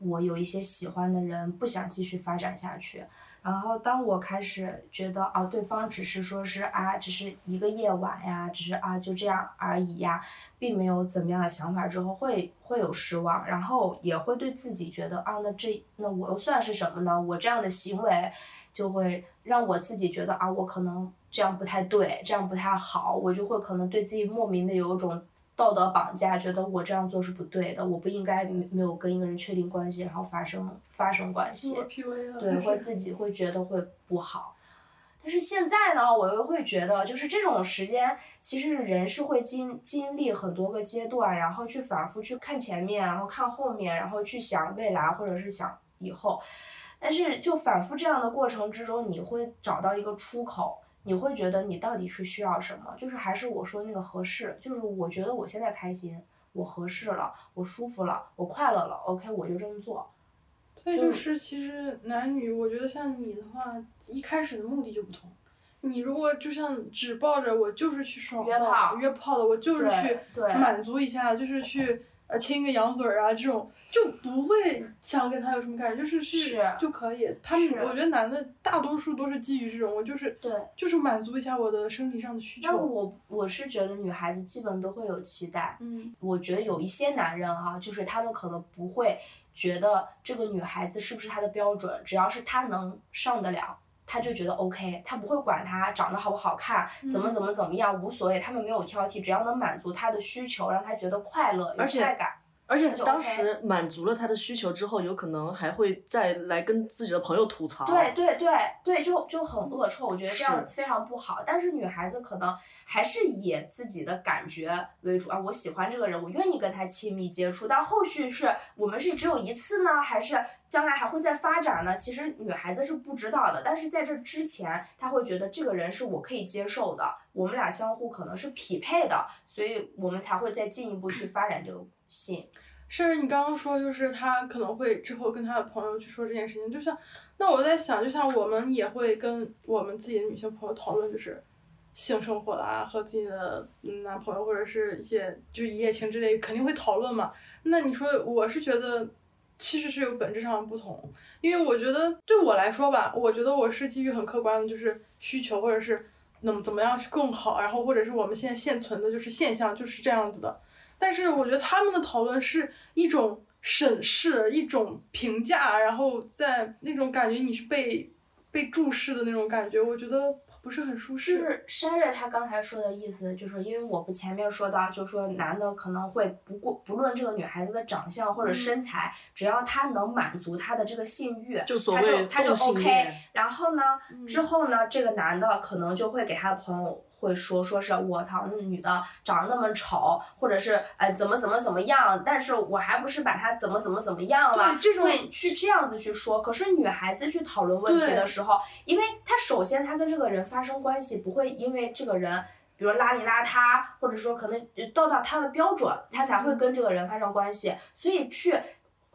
我有一些喜欢的人不想继续发展下去。然后当我开始觉得啊，对方只是说是啊，只是一个夜晚呀，只是啊就这样而已呀，并没有怎么样的想法之后，会会有失望，然后也会对自己觉得啊，那这那我又算是什么呢？我这样的行为就会让我自己觉得啊，我可能这样不太对，这样不太好，我就会可能对自己莫名的有一种。道德绑架，觉得我这样做是不对的，我不应该没没有跟一个人确定关系，然后发生发生关系。对，会自己会觉得会不好。但是现在呢，我又会觉得，就是这种时间，其实人是会经经历很多个阶段，然后去反复去看前面，然后看后面，然后去想未来或者是想以后。但是就反复这样的过程之中，你会找到一个出口，你会觉得你到底是需要什么？就是还是我说那个合适，就是我觉得我现在开心，我合适了，我舒服了，我快乐了，OK，我就这么做。所以就就是其实男女，我觉得像你的话，一开始的目的就不同。你如果就像只抱着我就是去爽约炮约炮的，我就是去对对满足一下，就是去呃亲个羊嘴儿啊这种，就不会想跟他有什么感觉，就是去是就可以。他们我觉得男的大多数都是基于这种，我就是对就是满足一下我的生理上的需那求。我我是觉得女孩子基本都会有期待，嗯，我觉得有一些男人哈、就是他们可能不会觉得这个女孩子是不是他的标准，只要是他能上得了，他就觉得 OK，他不会管他长得好不好看，怎么嗯怎么怎么样，无所谓，他们没有挑剔，只要能满足他的需求，让他觉得快乐、有快感。而且就当时满足了他的需求之后，有可能还会再来跟自己的朋友吐槽。对对对对，就就很恶臭，我觉得这样非常不好。但是女孩子可能还是以自己的感觉为主啊，我喜欢这个人，我愿意跟他亲密接触。但后续是我们是只有一次呢，还是将来还会再发展呢？其实女孩子是不知道的。但是在这之前，她会觉得这个人是我可以接受的，我们俩相互可能是匹配的，所以我们才会再进一步去发展这个性。甚至你刚刚说，就是他可能会之后跟他的朋友去说这件事情，就像，那我在想，就像我们也会跟我们自己的女性朋友讨论，就是性生活啦，和自己的男朋友或者是一些就一夜情之类，肯定会讨论嘛。那你说，我是觉得其实是有本质上的不同，因为我觉得对我来说吧，我觉得我是基于很客观的，就是需求或者是能怎么样是更好，然后或者是我们现在现存的就是现象就是这样子的。但是我觉得他们的讨论是一种审视，一种评价，然后在那种感觉你是被被注视的那种感觉，我觉得不是很舒适。就是 Sherry 他刚才说的意思，就是因为我们前面说到，就说男的可能会不过不论这个女孩子的长相或者身材，只要他能满足他的这个性欲，就所他就谓他就 OK。然后呢，之后呢，这个男的可能就会给他的朋友会说，说是我操，那女的长得那么丑，或者是呃怎么怎么怎么样，但是我还不是把她怎么怎么怎么样了，对这种会去这样子去说。可是女孩子去讨论问题的时候，因为她首先她跟这个人发生关系，不会因为这个人。比如邋里邋遢，或者说可能到达他的标准，他才会跟这个人发生关系。所以去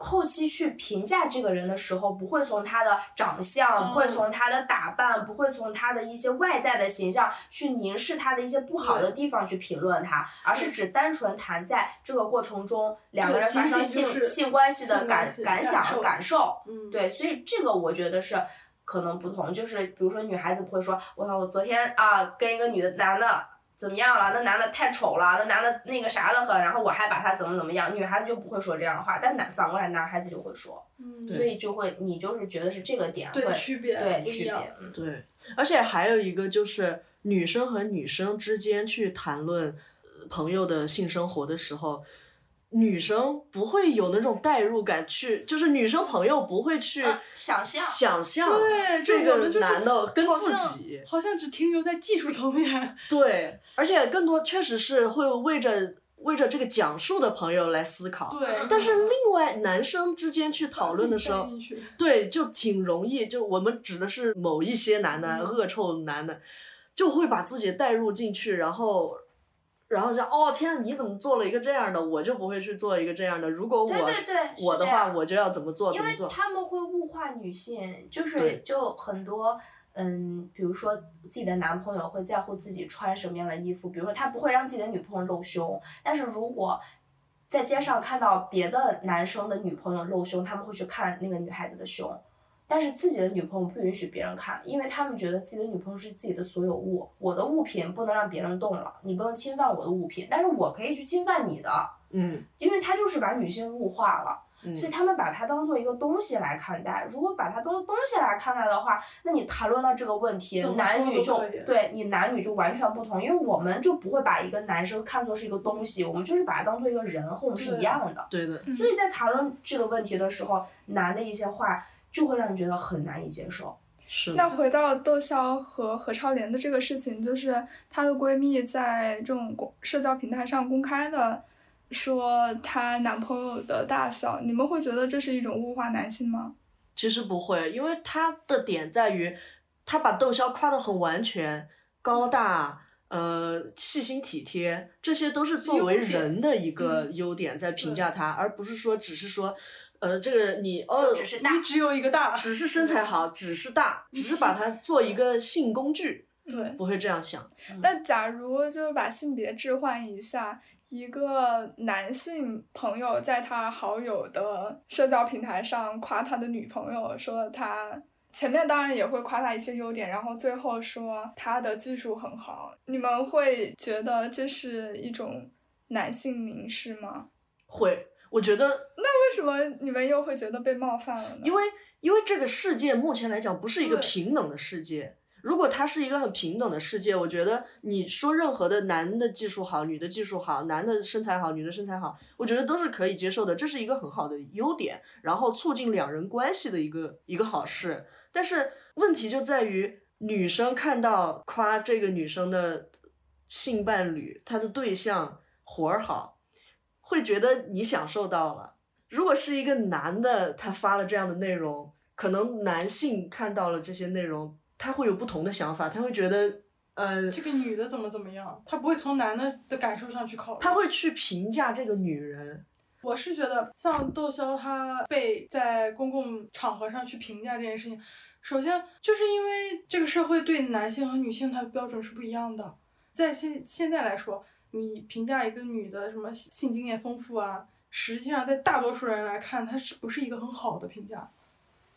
后期去评价这个人的时候，不会从他的长相，不会嗯。从他的打扮，不会从他的一些外在的形象去凝视他的一些不好的地方去评论他，而是只单纯谈在这个过程中两个人发生性性关系的感感感想受感受。嗯，对，所以这个我觉得是可能不同，就是比如说女孩子不会说，我操，我昨天啊跟一个女的男的怎么样了，那男的太丑了，那男的那个啥的很，然后我还把他怎么怎么样，女孩子就不会说这样的话，但男反过来男孩子就会说，嗯，所以就会你就是觉得是这个点会对区别对区别，嗯对，而且还有一个就是女生和女生之间去谈论呃朋友的性生活的时候，女生不会有那种代入感去，就是女生朋友不会去啊想象想象对，这个男的跟自好像己，好像只停留在技术层面。对，而且更多确实是会为着为着这个讲述的朋友来思考。对，但是另外男生之间去讨论的时候对，就挺容易，就我们指的是某一些男的，嗯恶臭男的，就会把自己带入进去，然后，然后就，哦天啊，你怎么做了一个这样的，我就不会去做一个这样的。如果我对对对我的话，我就要怎么做怎么做。他们会物化女性，就是就很多。嗯，比如说自己的男朋友会在乎自己穿什么样的衣服，比如说他不会让自己的女朋友露胸，但是如果在街上看到别的男生的女朋友露胸，他们会去看那个女孩子的胸，但是自己的女朋友不允许别人看，因为他们觉得自己的女朋友是自己的所有物，我的物品不能让别人动了，你不能侵犯我的物品，但是我可以去侵犯你的，嗯因为他就是把女性物化了。所以嗯，他们把它当做一个东西来看待。如果把它当东西来看待的话，那你谈论到这个问题男女就对你男女就完全不同，因为我们就不会把一个男生看作是一个东西，我们就是把它当做一个人，和我们是一样的。对的，所以在谈论这个问题的时候，男的一些话就会让你觉得很难以接受。是那回到窦骁和何超莲的这个事情，就是她的闺蜜在这种公社交平台上公开的说她男朋友的大小，你们会觉得这是一种物化男性吗？其实不会，因为他的点在于，他把窦骁夸得很完全，高大，呃，细心体贴，这些都是作为人的一个嗯优点在评价他，而不是说只是说，呃，这个你哦，只是大你只有一个大，只是身材好，只是大，只是把它做一个性工具，对不会这样想。那假如就是把性别置换一下，一个男性朋友在他好友的社交平台上夸他的女朋友，说他前面当然也会夸他一些优点，然后最后说他的技术很好，你们会觉得这是一种男性凝视吗？会，我觉得，那为什么你们又会觉得被冒犯了呢？因为因为这个世界目前来讲不是一个平等的世界。如果它是一个很平等的世界，我觉得你说任何的男的技术好，女的技术好，男的身材好，女的身材好，我觉得都是可以接受的，这是一个很好的优点，然后促进两人关系的一个一个好事。但是问题就在于，女生看到夸这个女生的性伴侣，她的对象活儿好，会觉得你享受到了。如果是一个男的，他发了这样的内容，可能男性看到了这些内容，他会有不同的想法，他会觉得，呃，这个女的怎么怎么样，他不会从男的的感受上去考虑。他会去评价这个女人。我是觉得，像窦骁他被在公共场合上去评价这件事情，首先就是因为这个社会对男性和女性它的标准是不一样的。在现现在来说，你评价一个女的什么性经验丰富啊，实际上在大多数人来看，它是不是一个很好的评价？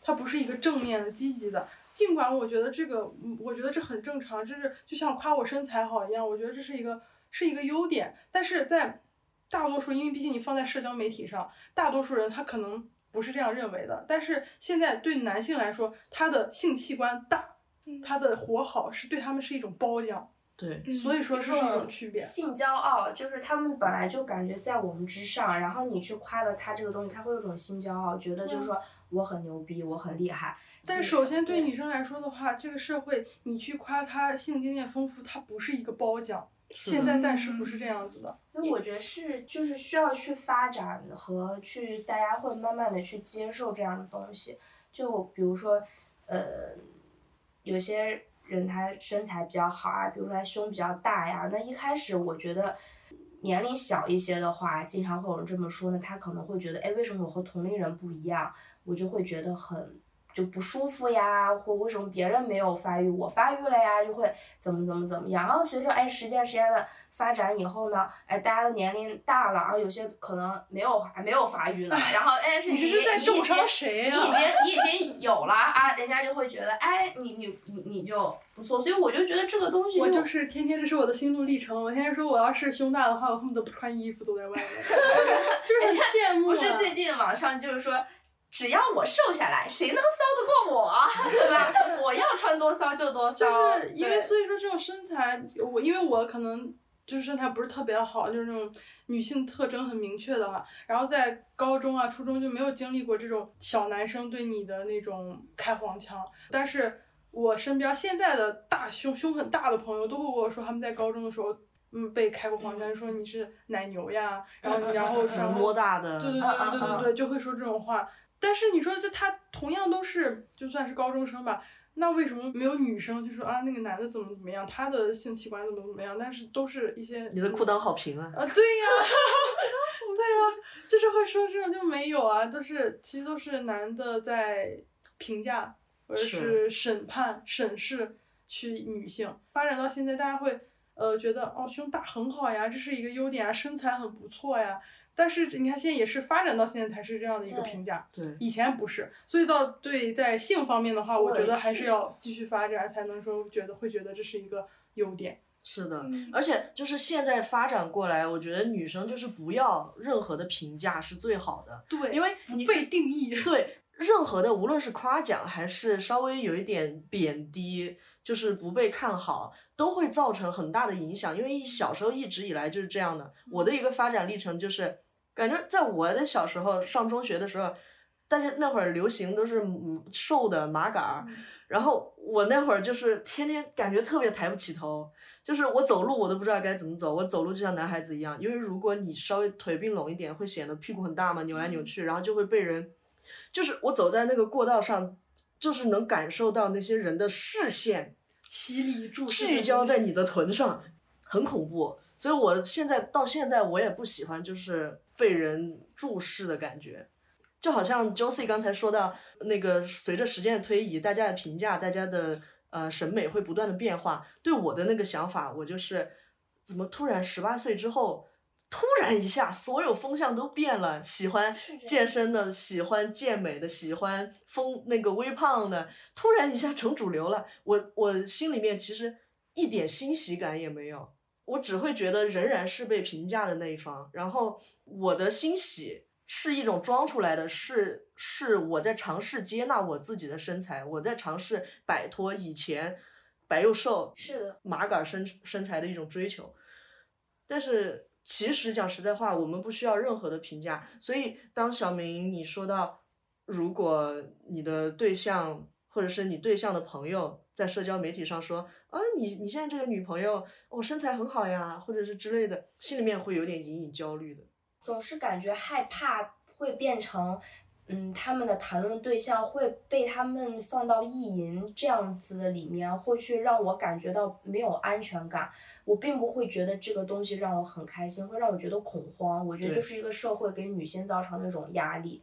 它不是一个正面的、积极的。尽管我觉得这个，嗯我觉得这很正常，这是就像夸我身材好一样，我觉得这是一个是一个优点。但是在大多数，因为毕竟你放在社交媒体上，大多数人他可能不是这样认为的。但是现在对男性来说，他的性器官大，他的活好是对他们是一种褒奖，对，嗯所以说这是一种区别。性骄傲就是他们本来就感觉在我们之上，然后你去夸了他这个东西，他会有种性骄傲，觉得就是说我很牛逼，我很厉害。但首先对对女生来说的话，这个社会你去夸她性经验丰富，她不是一个褒奖。现在暂时不是这样子的。因为我觉得是就是需要去发展和去大家会慢慢的去接受这样的东西。就比如说，呃，有些人他身材比较好啊，比如说他胸比较大呀，那一开始我觉得。年龄小一些的话，经常会有人这么说呢，他可能会觉得，哎，为什么我和同龄人不一样？我就会觉得很就不舒服呀，或为什么别人没有发育，我发育了呀，就会怎么怎么怎么样。然后随着哎时间时间的发展以后呢，哎大家的年龄大了，然后有些可能没有还没有发育呢，然后哎是你你是在重你已经伤谁呀、你已经你已经有了啊，人家就会觉得哎你你你你就不错，所以我就觉得这个东西我就是天天，这是我的心路历程。我天天说，我要是胸大的话，我恨不得不穿衣服走在外面，就是很羡慕、啊。不是最近网上就是说。只要我瘦下来，谁能骚得过我啊？对吧？我要穿多骚就多骚。就是因为所以说这种身材，我因为我可能就是身材不是特别好，就是那种女性特征很明确的嘛。然后在高中啊、初中就没有经历过这种小男生对你的那种开黄腔，但是我身边现在的大胸胸很大的朋友都会跟我说，他们在高中的时候嗯被开过黄腔，说你是奶牛呀，然后然后嗯然后摸大的，对对对对对对，就会说这种话。但是你说这他同样都是就算是高中生吧，那为什么没有女生就说啊那个男的怎么怎么样，他的性器官怎么怎么样？但是都是一些你的裤裆好平啊。啊，对呀，对呀，就是会说这种就没有啊，都是其实都是男的在评价或者是是审判、审视去女性。发展到现在，大家会呃觉得哦胸大很好呀，这是一个优点啊，身材很不错呀。但是你看现在也是发展到现在才是这样的一个评价，对，以前不是。所以到对在性方面的话，我觉得还是是要继续发展，才能说觉得会觉得这是一个优点。是的，嗯而且就是现在发展过来，我觉得女生就是不要任何的评价是最好的，对，因为不你被定义。对任何的，无论是夸奖还是稍微有一点贬低，就是不被看好，都会造成很大的影响。因为一小时候一直以来就是这样的。我的一个发展历程就是，感觉在我的小时候上中学的时候，大家那会儿流行都是嗯瘦的麻杆儿，然后我那会儿就是天天感觉特别抬不起头。就是我走路我都不知道该怎么走，我走路就像男孩子一样，因为如果你稍微腿并拢一点，会显得屁股很大嘛，扭来扭去，然后就会被人，就是我走在那个过道上，就是能感受到那些人的视线犀利注视聚焦在你的臀上，很恐怖。所以我现在到现在我也不喜欢就是被人注视的感觉，就好像 Josie 刚才说到那个随着时间的推移，大家的评价，大家的呃审美会不断的变化。对我的那个想法，我就是怎么突然十八岁之后。突然一下，所有风向都变了，喜欢健身的，喜欢健美的，喜欢丰那个微胖的，突然一下成主流了。我我心里面其实一点欣喜感也没有，我只会觉得仍然是被评价的那一方。然后我的欣喜是一种装出来的，是是我在尝试接纳我自己的身材，我在尝试摆脱以前白又瘦是的，麻杆身身材的一种追求。但是其实讲实在话，我们不需要任何的评价。所以当小明你说到，如果你的对象或者是你对象的朋友在社交媒体上说啊，你你现在这个女朋友哦身材很好呀，或者是之类的，心里面会有点隐隐焦虑的。总是感觉害怕会变成，嗯，他们的谈论对象会被他们放到意淫这样子的里面，会去让我感觉到没有安全感。我并不会觉得这个东西让我很开心，会让我觉得恐慌。我觉得就是一个社会给女性造成的一种压力。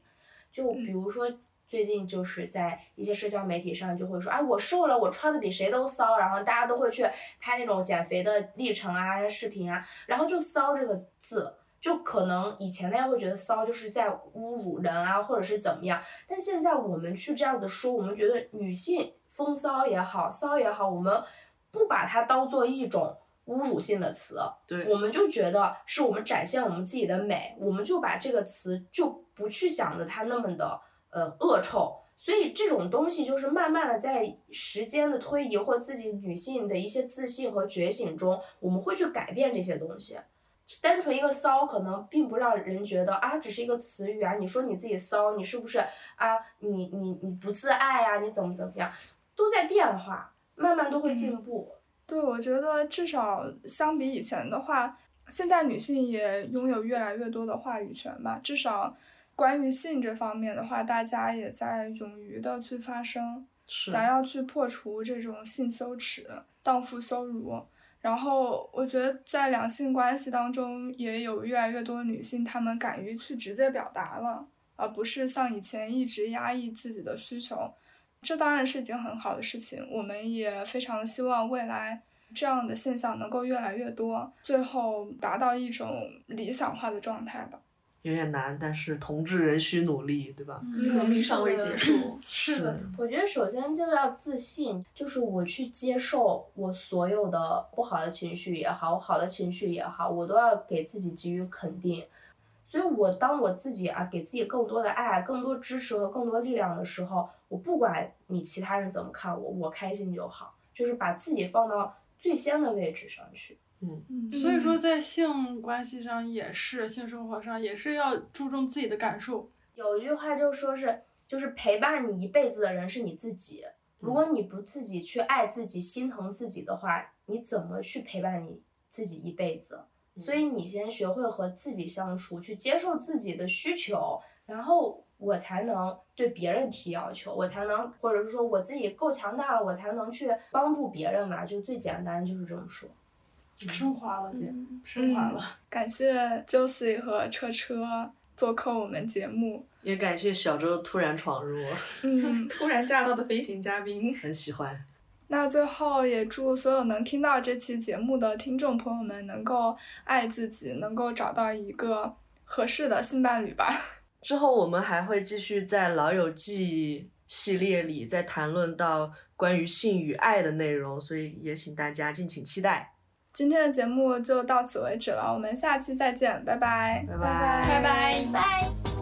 就比如说。最近就是在一些社交媒体上就会说，啊，我瘦了，我穿的比谁都骚，然后大家都会去拍那种减肥的历程啊、视频啊，然后就“骚”这个字，就可能以前大家会觉得骚就是在侮辱人啊，或者是怎么样，但现在我们去这样子说，我们觉得女性风骚也好，骚也好，我们不把它当做一种侮辱性的词，对我们就觉得是我们展现我们自己的美，我们就把这个词就不去想着它那么的呃恶臭。所以这种东西就是慢慢的在时间的推移或自己女性的一些自信和觉醒中，我们会去改变这些东西。单纯一个骚，可能并不让人觉得啊，只是一个词语啊。你说你自己骚，你是不是啊？你你你不自爱啊？你怎么怎么样？都在变化，慢慢都会进步。对，我觉得至少相比以前的话，现在女性也拥有越来越多的话语权吧。至少关于性这方面的话，大家也在勇于的去发声，想要去破除这种性羞耻、荡妇羞辱。然后我觉得在两性关系当中，也有越来越多女性，她们敢于去直接表达了，而不是像以前一直压抑自己的需求。这当然是一件很好的事情，我们也非常希望未来这样的现象能够越来越多，最后达到一种理想化的状态吧。有点难，但是同志仍需努力，对吧？革命尚未结束。是的，我觉得首先就要自信，就是我去接受我所有的不好的情绪也好，我好的情绪也好，我都要给自己给予肯定。所以我当我自己啊给自己更多的爱、更多支持和更多力量的时候，我不管你其他人怎么看我，我开心就好，就是把自己放到最先的位置上去。嗯所以说，在性关系上也是，性生活上也是要注重自己的感受。有一句话就说是，就是陪伴你一辈子的人是你自己。如果你不自己去爱自己、心疼自己的话，你怎么去陪伴你自己一辈子。所以你先学会和自己相处，去接受自己的需求，然后我才能对别人提要求，我才能，或者是说我自己够强大了，我才能去帮助别人嘛。就最简单就是这么说。升华了，姐，升华了。感谢 Josie 和车车做客我们节目。也感谢小周突然闯入，嗯，突然驾到的飞行嘉宾，很喜欢。那最后也祝所有能听到这期节目的听众朋友们能够爱自己，能够找到一个合适的性伴侣吧。之后我们还会继续在《老友记》系列里再谈论到关于性与爱的内容，所以也请大家敬请期待。今天的节目就到此为止了，我们下期再见，拜拜，拜拜，拜拜，拜。